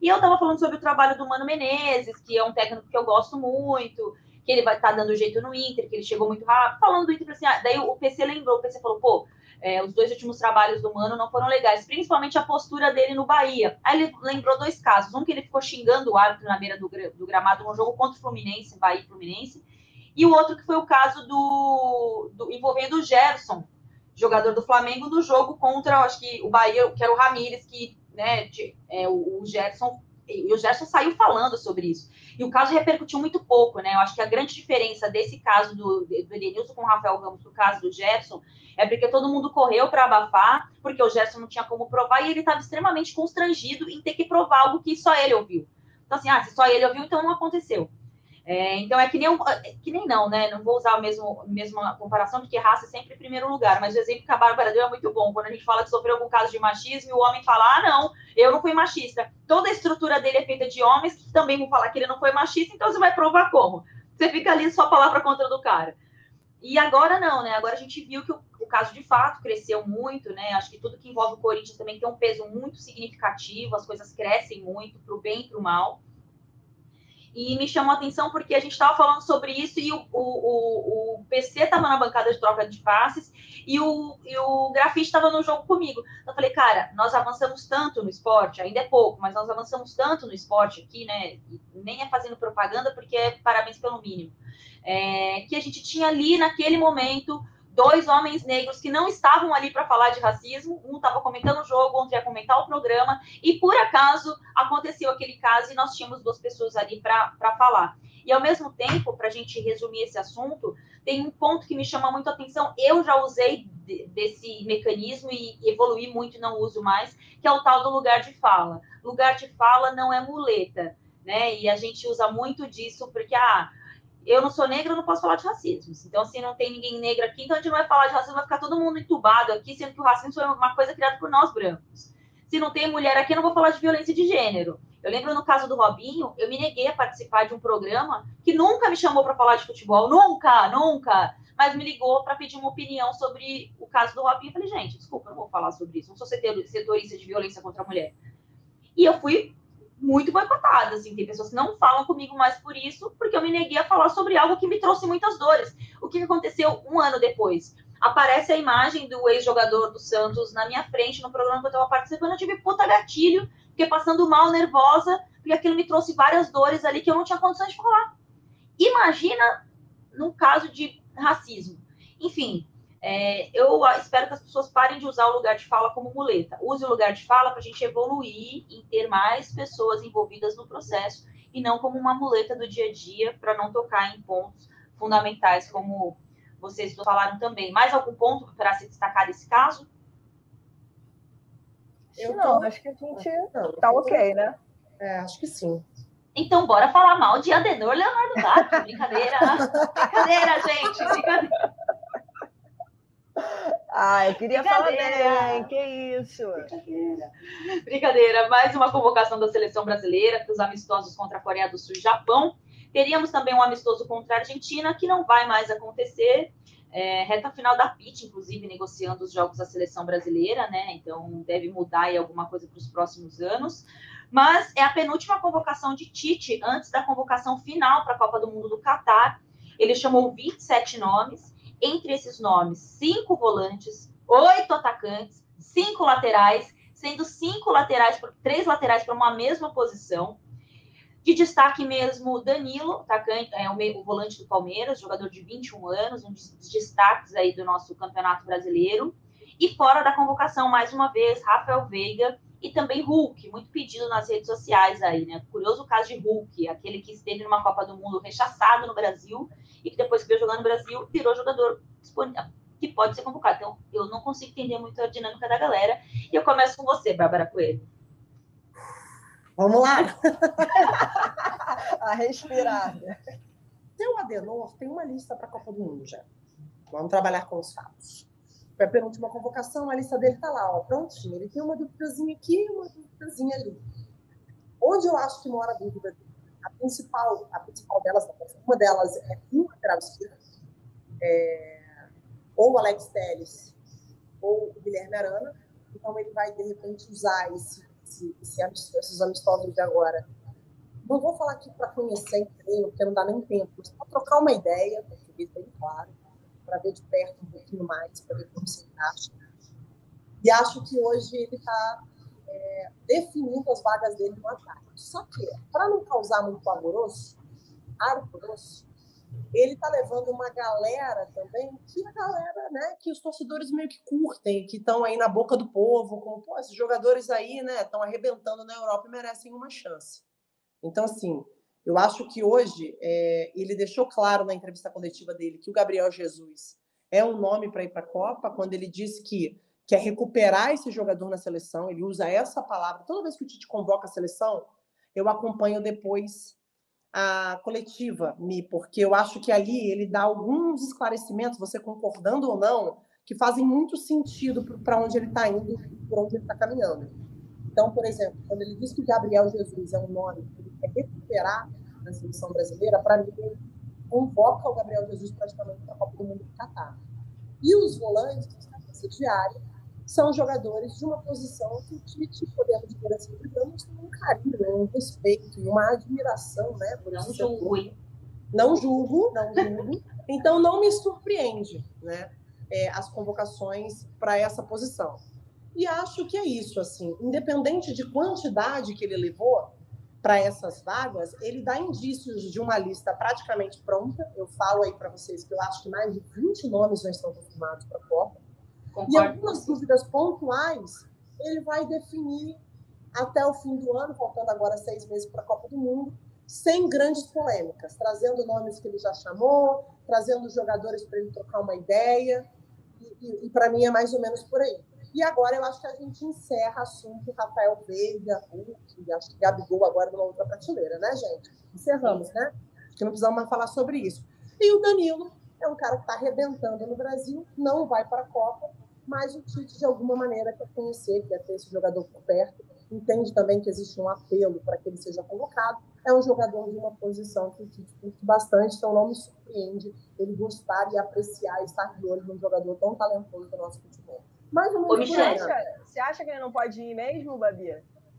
E eu estava falando sobre o trabalho do Mano Menezes, que é um técnico que eu gosto muito, que ele vai estar tá dando jeito no Inter, que ele chegou muito rápido. Falando do Inter, assim, ah, daí o PC lembrou, o PC falou, pô, é, os dois últimos trabalhos do Mano não foram legais, principalmente a postura dele no Bahia. Aí ele lembrou dois casos. Um que ele ficou xingando o árbitro na beira do, do gramado num jogo contra o Fluminense, Bahia e Fluminense, e o outro que foi o caso do, do envolvendo o Gerson, jogador do Flamengo, no jogo contra, acho que o Bahia, que era o Ramires, que né, de, é, o, o Gerson e o Gerson saiu falando sobre isso. E o caso repercutiu muito pouco, né? Eu acho que a grande diferença desse caso do, do Edenilson com o Rafael Ramos do caso do Gerson é porque todo mundo correu para abafar, porque o Gerson não tinha como provar e ele estava extremamente constrangido em ter que provar algo que só ele ouviu. Então, assim, ah, se só ele ouviu, então não aconteceu. É, então é que nem, é que nem não, né? Não vou usar a mesmo, mesma comparação, porque raça é sempre em primeiro lugar, mas o exemplo que a Bárbara deu é muito bom. Quando a gente fala que sofreu algum caso de machismo e o homem fala, ah, não, eu não fui machista. Toda a estrutura dele é feita de homens que também vão falar que ele não foi machista, então você vai provar como? Você fica ali só palavra contra do cara. E agora não, né? Agora a gente viu que o, o caso de fato cresceu muito, né? Acho que tudo que envolve o Corinthians também tem um peso muito significativo, as coisas crescem muito, para o bem e para o mal e me chamou a atenção porque a gente estava falando sobre isso e o, o, o, PC estava na bancada de troca de passes e o, e o grafite estava no jogo comigo. Então, eu falei, cara, nós avançamos tanto no esporte, ainda é pouco, mas nós avançamos tanto no esporte aqui, né? Nem é fazendo propaganda porque é parabéns pelo mínimo. É, que a gente tinha ali naquele momento dois homens negros que não estavam ali para falar de racismo, um estava comentando o jogo, outro ia comentar o programa, e por acaso aconteceu aquele caso e nós tínhamos duas pessoas ali para falar. E ao mesmo tempo, para a gente resumir esse assunto, tem um ponto que me chama muito a atenção. Eu já usei desse mecanismo e evolui muito, não uso mais, que é o tal do lugar de fala. Lugar de fala não é muleta, né? E a gente usa muito disso porque, ah, eu não sou negra, eu não posso falar de racismo. Então, se não tem ninguém negro aqui, então a gente não vai falar de racismo, vai ficar todo mundo entubado aqui, sendo que o racismo foi uma coisa criada por nós brancos. Se não tem mulher aqui, eu não vou falar de violência de gênero. Eu lembro no caso do Robinho, eu me neguei a participar de um programa que nunca me chamou para falar de futebol, nunca, nunca, mas me ligou para pedir uma opinião sobre o caso do Robinho. Eu falei, gente, desculpa, eu não vou falar sobre isso, não sou setorista de violência contra a mulher. E eu fui muito boicotada, assim, tem pessoas que não falam comigo mais por isso, porque eu me neguei a falar sobre algo que me trouxe muitas dores. O que aconteceu um ano depois? Aparece a imagem do ex-jogador do Santos na minha frente no programa que eu estava participando, eu tive puta gatilho, fiquei passando mal, nervosa, porque aquilo me trouxe várias dores ali que eu não tinha condições de falar. Imagina no caso de racismo. Enfim, é, eu espero que as pessoas parem de usar o lugar de fala como muleta. Use o lugar de fala para a gente evoluir e ter mais pessoas envolvidas no processo e não como uma muleta do dia a dia para não tocar em pontos fundamentais, como vocês falaram também. Mais algum ponto para se destacar desse caso? Eu não, acho que a gente está ok, né? É, acho que sim. Então, bora falar mal de Adenor Leonardo Gato. Brincadeira. [laughs] brincadeira, gente. Brincadeira. Eu queria falar bem, que isso. Brincadeira. Brincadeira. Mais uma convocação da seleção brasileira para os amistosos contra a Coreia do Sul e Japão. Teríamos também um amistoso contra a Argentina, que não vai mais acontecer. É, reta final da PIT, inclusive, negociando os jogos da seleção brasileira, né? Então deve mudar aí alguma coisa para os próximos anos. Mas é a penúltima convocação de Tite antes da convocação final para a Copa do Mundo do Catar. Ele chamou 27 nomes entre esses nomes, cinco volantes, oito atacantes, cinco laterais, sendo cinco laterais, três laterais para uma mesma posição. De destaque mesmo, Danilo, atacante, é o, o volante do Palmeiras, jogador de 21 anos, um dos destaques aí do nosso campeonato brasileiro. E fora da convocação, mais uma vez, Rafael Veiga e também Hulk, muito pedido nas redes sociais aí, né? Curioso o caso de Hulk, aquele que esteve numa Copa do Mundo rechaçado no Brasil e que depois que veio jogar no Brasil virou jogador que pode ser convocado. Então, eu não consigo entender muito a dinâmica da galera. E eu começo com você, Bárbara Coelho. Vamos lá! [laughs] a respirada. Seu Adenor tem uma lista para a Copa do Mundo já. Vamos trabalhar com os fatos. Foi a penúltima convocação, a lista dele está lá, ó, prontinho. Ele tem uma dúvidazinha aqui uma dúvidazinha ali. Onde eu acho que mora a dúvida dele? A principal, a principal delas, uma delas é um lateral esquerdo, é, ou o Alex Telles, ou o Guilherme Arana. Então ele vai, de repente, usar esse, esse, esse esses amistosos de agora. Não vou falar aqui para conhecer em treino, porque não dá nem tempo, para trocar uma ideia, português bem claro, para ver de perto um pouquinho mais, para ver como se encaixa. E acho que hoje ele está é, definindo as vagas dele no ataque. Só que, para não causar muito alvoroço, alvoroço, ele está levando uma galera também, que a galera, né, que os torcedores meio que curtem, que estão aí na boca do povo, como, pô, esses jogadores aí, né, estão arrebentando na Europa e merecem uma chance. Então, assim, eu acho que hoje é, ele deixou claro na entrevista coletiva dele que o Gabriel Jesus é um nome para ir para a Copa, quando ele disse que quer recuperar esse jogador na seleção, ele usa essa palavra. Toda vez que o Tite convoca a seleção, eu acompanho depois a coletiva, Mi, porque eu acho que ali ele dá alguns esclarecimentos, você concordando ou não, que fazem muito sentido para onde ele está indo, por onde ele está caminhando. Então, por exemplo, quando ele diz que Gabriel Jesus é um nome que ele quer recuperar na seleção brasileira, para mim, ele convoca o Gabriel Jesus praticamente para a Copa do Mundo do Catar. E os volantes, na diária, são jogadores de uma posição que o Tite, podemos dizer assim, digamos, tem um carinho, um respeito e uma admiração, né? Por não julgo, hein? Não julgo, não julgo. Então, não me surpreende, né? É, as convocações para essa posição. E acho que é isso, assim, independente de quantidade que ele levou para essas vagas, ele dá indícios de uma lista praticamente pronta. Eu falo aí para vocês que eu acho que mais de 20 nomes já estão confirmados para a Copa. Concordo. E algumas dúvidas pontuais ele vai definir até o fim do ano, faltando agora seis meses para a Copa do Mundo, sem grandes polêmicas, trazendo nomes que ele já chamou, trazendo jogadores para ele trocar uma ideia. E, e, e para mim é mais ou menos por aí. E agora eu acho que a gente encerra assunto Rafael Veiga, Hulk, acho que Gabigol agora numa outra prateleira, né, gente? Encerramos, né? Acho que não precisamos mais falar sobre isso. E o Danilo é um cara que está arrebentando no Brasil, não vai para a Copa, mas o Tite, de alguma maneira, quer conhecer, quer ter esse jogador por perto. entende também que existe um apelo para que ele seja convocado. É um jogador de uma posição que o Tite curte bastante, então não me surpreende ele gostar e apreciar estar de olho num jogador tão talentoso do nosso futebol. Mais ou menos. Você acha, você acha que ele não pode ir mesmo, Babi?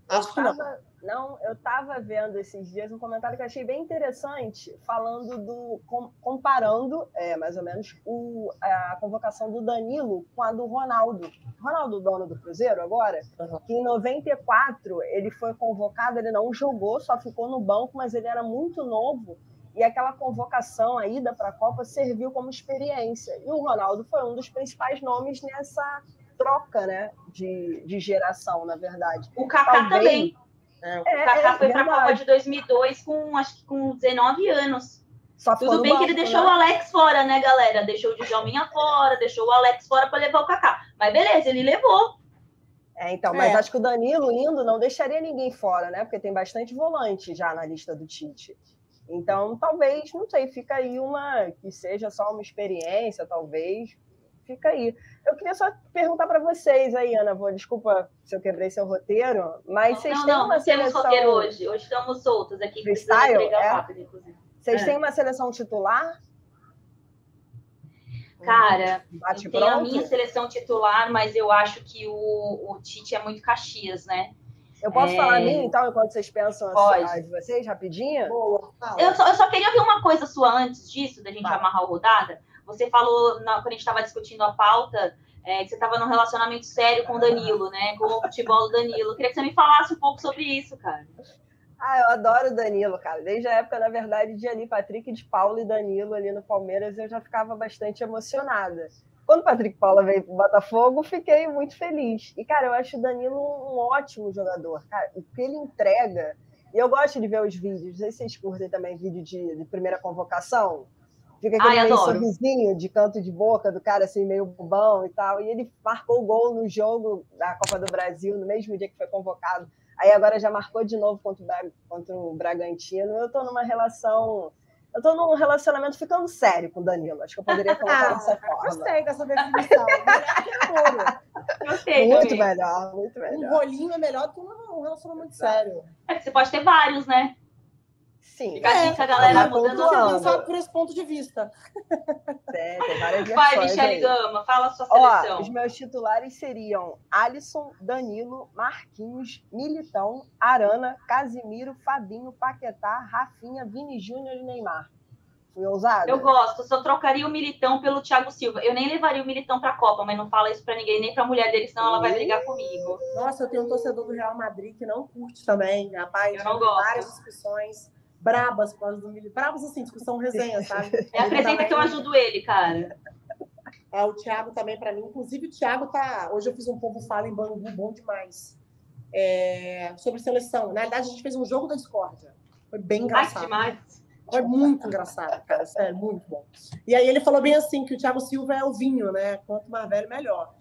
Acho que não. Não, eu estava vendo esses dias um comentário que eu achei bem interessante, falando do. comparando, é, mais ou menos, o, a convocação do Danilo com a do Ronaldo. Ronaldo, dono do Cruzeiro agora, uhum. que em 94 ele foi convocado, ele não jogou, só ficou no banco, mas ele era muito novo. E aquela convocação, a ida para a Copa, serviu como experiência. E o Ronaldo foi um dos principais nomes nessa troca né, de, de geração, na verdade. O Kaká Talvez... também. É, o é, Kaká é, foi para a Copa de 2002 com, acho que com 19 anos. Só Tudo bem banco, que ele deixou né? o Alex fora, né, galera? Deixou o Djalminha [laughs] fora, deixou o Alex fora para levar o Kaká. Mas beleza, ele levou. É, então, mas é. acho que o Danilo indo não deixaria ninguém fora, né? Porque tem bastante volante já na lista do Tite. Então, talvez, não sei, fica aí uma que seja só uma experiência, talvez, fica aí. Eu queria só perguntar para vocês aí, Ana, vou, desculpa se eu quebrei seu roteiro, mas não, vocês não, têm não, uma não seleção... roteiro hoje, hoje estamos soltos aqui. Freestyle? É? Rápido, inclusive. Vocês é. têm uma seleção titular? Cara, tem a minha seleção titular, mas eu acho que o, o Tite é muito Caxias, né? Eu posso é... falar a minha, então, enquanto vocês pensam Pode. de vocês, rapidinho? Boa, eu, só, eu só queria ver uma coisa sua antes disso, da gente Vai. amarrar a rodada. Você falou, na, quando a gente estava discutindo a pauta, é, que você estava num relacionamento sério com o Danilo, né? Com o futebol do Danilo. Eu queria que você me falasse um pouco sobre isso, cara. Ah, eu adoro o Danilo, cara. Desde a época, na verdade, de ali, Patrick de Paulo e Danilo ali no Palmeiras, eu já ficava bastante emocionada. Quando o Patrick Paula veio pro Botafogo, fiquei muito feliz. E, cara, eu acho o Danilo um ótimo jogador. Cara, o que ele entrega. E eu gosto de ver os vídeos. Não sei se vocês curtem também vídeo de, de primeira convocação. Fica aquele Ai, meio sorrisinho de canto de boca do cara, assim, meio bobão e tal. E ele marcou o gol no jogo da Copa do Brasil, no mesmo dia que foi convocado. Aí agora já marcou de novo contra o, contra o Bragantino. Eu tô numa relação. Eu tô num relacionamento ficando sério com o Danilo. Acho que eu poderia [laughs] colocar dessa forma. Gostei dessa definição. [laughs] Gostei. Muito também. melhor, muito melhor. Um rolinho é melhor do que um relacionamento sério. É que você pode ter vários, né? Sim. Fica é, a galera mudando. Você pensar por esse ponto de vista. É, tem várias Vai, Michele Gama, fala a sua seleção. Ó, os meus titulares seriam Alisson, Danilo, Marquinhos, Militão, Arana, Casimiro, Fabinho, Paquetá, Rafinha, Vini Júnior e Neymar. Fui ousado? Eu gosto. Só trocaria o Militão pelo Thiago Silva. Eu nem levaria o Militão para a Copa, mas não fala isso para ninguém, nem para a mulher dele, senão ela vai brigar comigo. Nossa, eu tenho um torcedor do Real Madrid que não curte também, rapaz. Eu não gosto. Várias discussões brabas por causa do milho. Brabas, assim, discussão resenha, sabe? [laughs] É, apresenta também... que eu ajudo ele, cara. É, o Thiago também, para mim. Inclusive, o Thiago tá. Hoje eu fiz um povo fala em Bangu bom demais. É... Sobre seleção. Na verdade, a gente fez um jogo da discórdia. Foi bem engraçado. Ai, demais. Foi muito engraçado, cara. Sério, muito bom. E aí ele falou bem assim: que o Thiago Silva é o vinho, né? Quanto mais velho, melhor.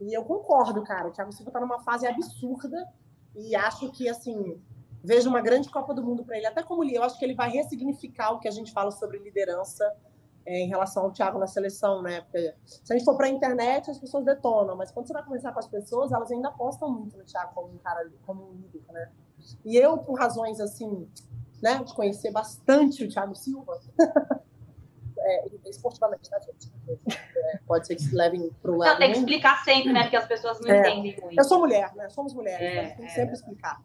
E eu concordo, cara. O Thiago Silva tá numa fase absurda. E acho que, assim, vejo uma grande Copa do Mundo para ele, até como eu acho que ele vai ressignificar o que a gente fala sobre liderança é, em relação ao Thiago na seleção, né? Porque se a gente for para a internet, as pessoas detonam, mas quando você vai conversar com as pessoas, elas ainda apostam muito no Thiago como um cara, como um líder, né? E eu, por razões assim, né, de conhecer bastante o Thiago Silva, [laughs] é, esportivamente, tá, gente? É, pode ser que se levem para o lado. Não, tem que explicar sempre, né? Porque as pessoas não é, entendem muito. Eu sou mulher, né? Somos mulheres, é, né? tem que sempre explicar.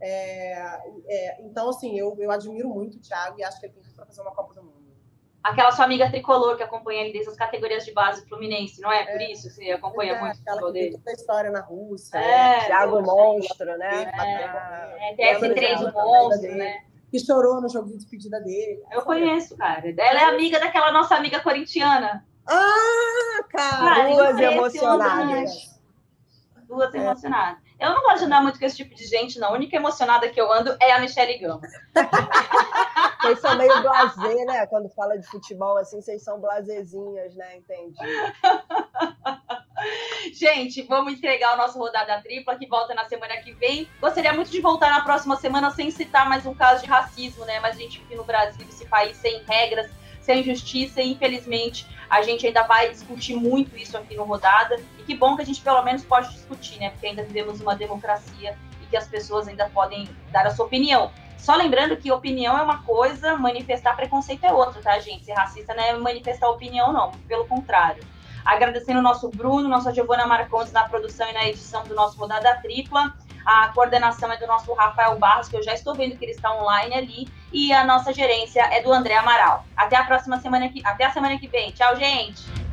É, é, então, assim, eu, eu admiro muito o Thiago e acho que ele tem tudo para fazer uma Copa do Mundo. Aquela sua amiga tricolor que acompanha ele desde as categorias de base Fluminense, não é? Por é, isso você acompanha é, muito o futebol dele. Toda a história na Rússia. É, Thiago Monstro, né? É, é TS3 o Monstro, né? Que chorou no jogo de despedida dele. Eu conheço, cara. Ela é amiga daquela nossa amiga corintiana. Ah, cara! Duas emocionadas. Duas emocionadas. Eu não gosto de andar muito com esse tipo de gente, não. A única emocionada que eu ando é a Michelle Gama. [laughs] vocês são meio blasé, né? Quando fala de futebol, assim, vocês são blazezinhas, né? Entendi. [laughs] Gente, vamos entregar o nosso rodada tripla que volta na semana que vem. Gostaria muito de voltar na próxima semana sem citar mais um caso de racismo, né? Mas a gente vive no Brasil, esse país sem regras, sem justiça, e infelizmente a gente ainda vai discutir muito isso aqui no Rodada. E que bom que a gente pelo menos pode discutir, né? Porque ainda vivemos uma democracia e e que as pessoas ainda podem dar a sua opinião. Só lembrando que opinião é uma coisa, manifestar preconceito é outra, tá, gente? Ser racista não é manifestar opinião, não, pelo contrário. Agradecendo o nosso Bruno, nossa Giovana Marcondes na produção e na edição do nosso Rodada Tripla. A coordenação é do nosso Rafael Barros, que eu já estou vendo que ele está online ali. E a nossa gerência é do André Amaral. Até a próxima semana que, até a semana que vem. Tchau, gente!